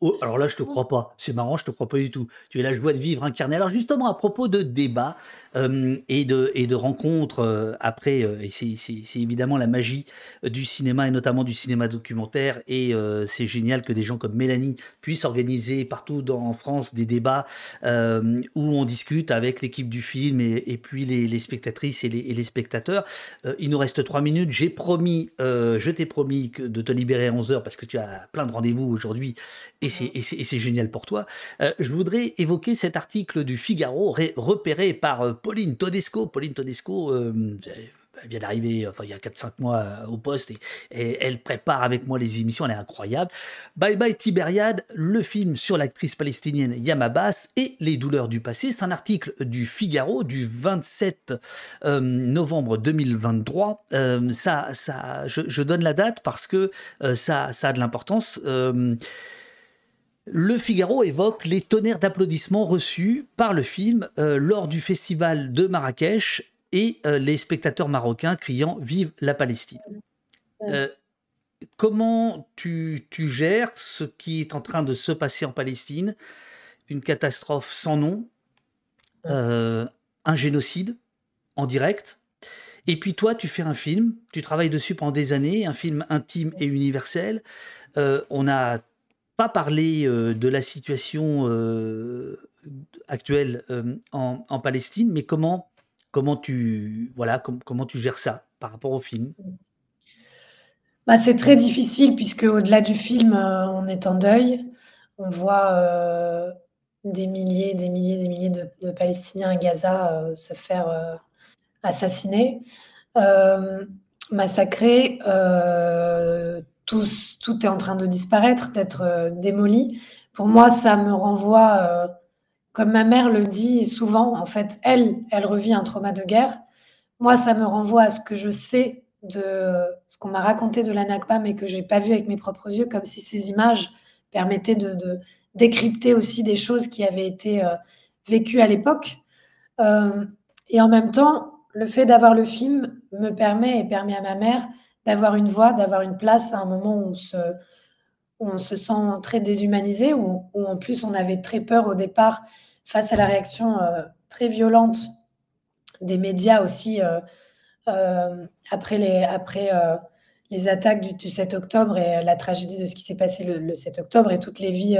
Speaker 2: Oh, alors là, je te crois pas. C'est marrant, je te crois pas du tout. Tu es la joie de vivre incarnée. Alors justement, à propos de débat, euh, et, de, et de rencontres euh, après, euh, et c'est évidemment la magie du cinéma et notamment du cinéma documentaire, et c'est génial que des gens comme Mélanie puissent organiser partout dans, en France des débats où on discute avec l'équipe du film et, et puis les, les, spectatrices et les, et les spectateurs. il nous reste trois minutes. J'ai promis, je t'ai promis que, de te libérer à 11h parce que tu as plein de rendez-vous aujourd'hui et c'est génial pour toi. je voudrais évoquer cet article du Figaro repéré par Pauline Todesco. Pauline Todesco, euh, elle vient d'arriver enfin, il y a 4-5 mois euh, au poste et, elle prépare avec moi les émissions, elle est incroyable. Bye Bye Tibériade, le film sur l'actrice palestinienne Yamabas et les douleurs du passé. C'est un article du Figaro du 27 euh, novembre 2023. ça, ça, je, donne la date parce que ça, ça a de l'importance. Le Figaro évoque les tonnerres d'applaudissements reçus par le film euh, lors du festival de Marrakech et euh, les spectateurs marocains criant Vive la Palestine. Euh, comment tu, gères ce qui est en train de se passer en Palestine? Une catastrophe sans nom, un génocide en direct et puis toi, tu fais un film, tu travailles dessus pendant des années, un film intime et universel. on a parler euh, de la situation euh, actuelle euh, en, Palestine, mais comment, comment, tu, voilà, comment tu gères ça par rapport au film?
Speaker 3: Bah, C'est très difficile puisque au-delà du film, on est en deuil. On voit des milliers, des milliers, des milliers de, Palestiniens à Gaza se faire assassiner, massacrer tout, est en train de disparaître, d'être euh, démoli. Pour moi, ça me renvoie, euh, comme ma mère le dit souvent, en fait, elle, elle revit un trauma de guerre. Moi, ça me renvoie à ce que je sais de ce qu'on m'a raconté de la Nakba, mais que je n'ai pas vu avec mes propres yeux, comme si ces images permettaient de, décrypter aussi des choses qui avaient été euh, vécues à l'époque. et en même temps, le fait d'avoir le film me permet et permet à ma mère d'avoir une voix, d'avoir une place à un moment où on se, on se sent très déshumanisé, où, en plus on avait très peur au départ face à la réaction euh, très violente des médias aussi euh, euh, après, les, après les attaques du, 7 octobre et la tragédie de ce qui s'est passé le, 7 octobre et toutes les vies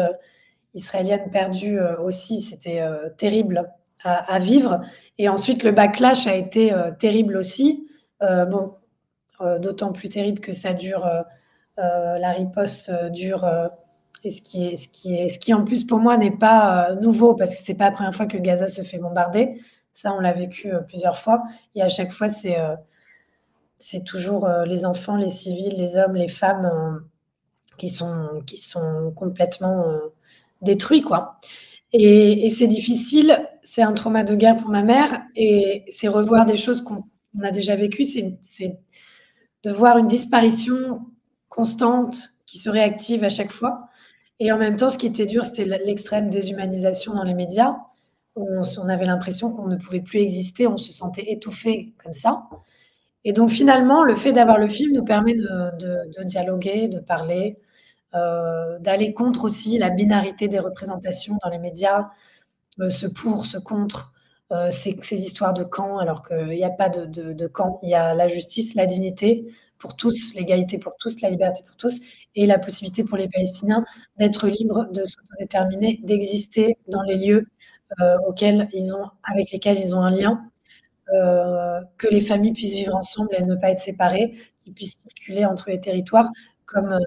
Speaker 3: israéliennes perdues aussi, c'était terrible à, à, vivre. Et ensuite, le backlash a été terrible aussi. bon, d'autant plus terrible que ça dure euh, la riposte dure et ce qui, est, ce, qui est, ce qui en plus pour moi n'est pas nouveau parce que c'est pas la première fois que Gaza se fait bombarder. Ça, on l'a vécu plusieurs fois. Et à chaque fois, c'est toujours les enfants, les civils, les hommes, les femmes qui, sont, qui sont complètement détruits. Quoi. Et, c'est difficile, c'est un trauma de guerre pour ma mère, et c'est revoir des choses qu'on a déjà vécues, de voir une disparition constante qui se réactive à chaque fois. Et en même temps, ce qui était dur, c'était l'extrême déshumanisation dans les médias, où on, avait l'impression qu'on ne pouvait plus exister, on se sentait étouffé comme ça. Et donc finalement, le fait d'avoir le film nous permet de dialoguer, de parler, euh, d'aller contre aussi la binarité des représentations dans les médias, euh, ce pour, ce contre, euh, ces, histoires de camp, alors qu'il n'y a pas de, de, camp, il y a la justice, la dignité pour tous, l'égalité pour tous, la liberté pour tous, et la possibilité pour les Palestiniens d'être libres, de s'autodéterminer, d'exister dans les lieux auxquels ils ont, avec lesquels ils ont un lien, que les familles puissent vivre ensemble et ne pas être séparées, qu'ils puissent circuler entre les territoires comme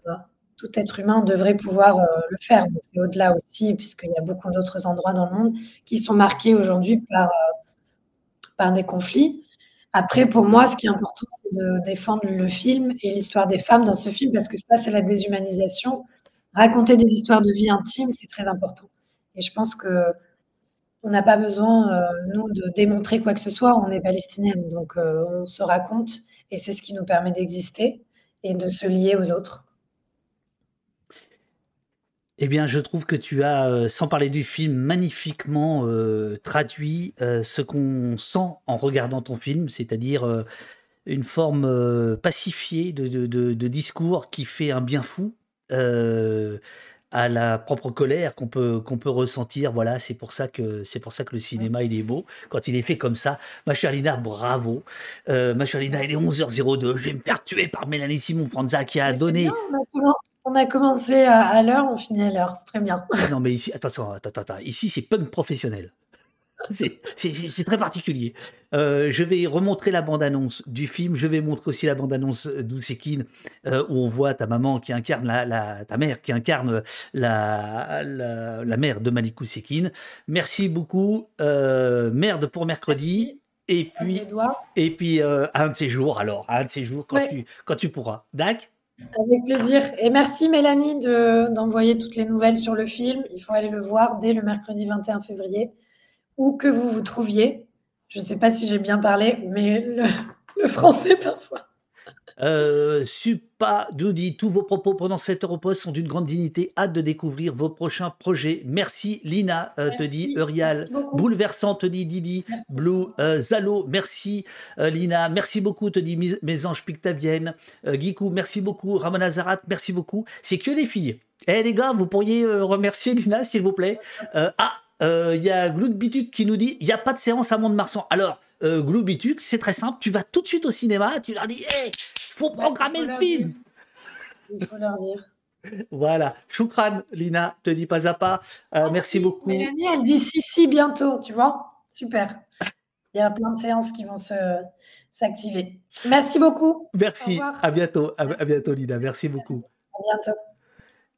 Speaker 3: tout être humain devrait pouvoir euh, le faire. C'est au-delà aussi, puisqu'il y a beaucoup d'autres endroits dans le monde qui sont marqués aujourd'hui par, euh, par des conflits. Après, pour moi, ce qui est important, c'est de défendre le film et l'histoire des femmes dans ce film, parce que face à la déshumanisation, raconter des histoires de vie intime, c'est très important. Et je pense que on n'a pas besoin, euh, nous, de démontrer quoi que ce soit. On est palestinienne, donc on se raconte, et c'est ce qui nous permet d'exister et de se lier aux autres.
Speaker 2: Eh bien, je trouve que tu as, euh, sans parler du film, magnifiquement euh, traduit euh, ce qu'on sent en regardant ton film, c'est-à-dire une forme pacifiée de, discours qui fait un bien fou à la propre colère qu'on peut, qu'on peut ressentir. Voilà, c'est pour ça que c'est pour ça que le cinéma il est beau quand il est fait comme ça. Ma chère Lina, bravo. ma chère Lina, il est 11h02. Je vais me faire tuer par Mélanie Simon Franza qui a donné.
Speaker 3: On a commencé à, l'heure, on finit à l'heure, c'est très bien.
Speaker 2: Non, mais ici, attention, attends, attends, ici c'est punk professionnel. C'est très particulier. Euh, je vais remontrer la bande-annonce du film. Je vais montrer aussi la bande-annonce d'Oussekine, euh, où on voit ta maman qui incarne la, ta mère qui incarne la, la, mère de Malik Ousekine. Merci beaucoup. Euh, merde pour mercredi. Et puis, et puis à un de ces jours, alors, à un de ces jours, quand, tu, quand tu pourras. Dac?
Speaker 3: Avec plaisir. Et merci Mélanie d'envoyer toutes les nouvelles sur le film. Il faut aller le voir dès le mercredi 21 février, où que vous vous trouviez. Je ne sais pas si j'ai bien parlé, mais le français parfois.
Speaker 2: Euh, Supa Doudi, tous vos propos pendant cette Europost sont d'une grande dignité. Hâte de découvrir vos prochains projets. Merci Lina, euh, te dit Urial. Bouleversant, te dit Didi. Blue, euh, Zalo, merci euh, Lina. Merci beaucoup, te dit Mes Anges Pictavienne. Gikou, merci beaucoup. Ramona Zarat, merci beaucoup. C'est que les filles. Eh les gars, vous pourriez remercier Lina, s'il vous plaît. ah, il y a Gloud Bituk qui nous dit il n'y a pas de séance à Mont-de-Marsan. Alors, euh, c'est très simple. Tu vas tout de suite au cinéma, tu leur dis il faut programmer le film.
Speaker 3: Il faut leur dire.
Speaker 2: Voilà. Choukran, Lina, te dis pas à pas. Euh, merci beaucoup.
Speaker 3: Mélanie, elle dit si, si, bientôt, tu vois. Super. Il y a plein de séances qui vont s'activer. Merci beaucoup.
Speaker 2: Merci. À bientôt. À, à bientôt, Lina. Merci beaucoup.
Speaker 3: À bientôt.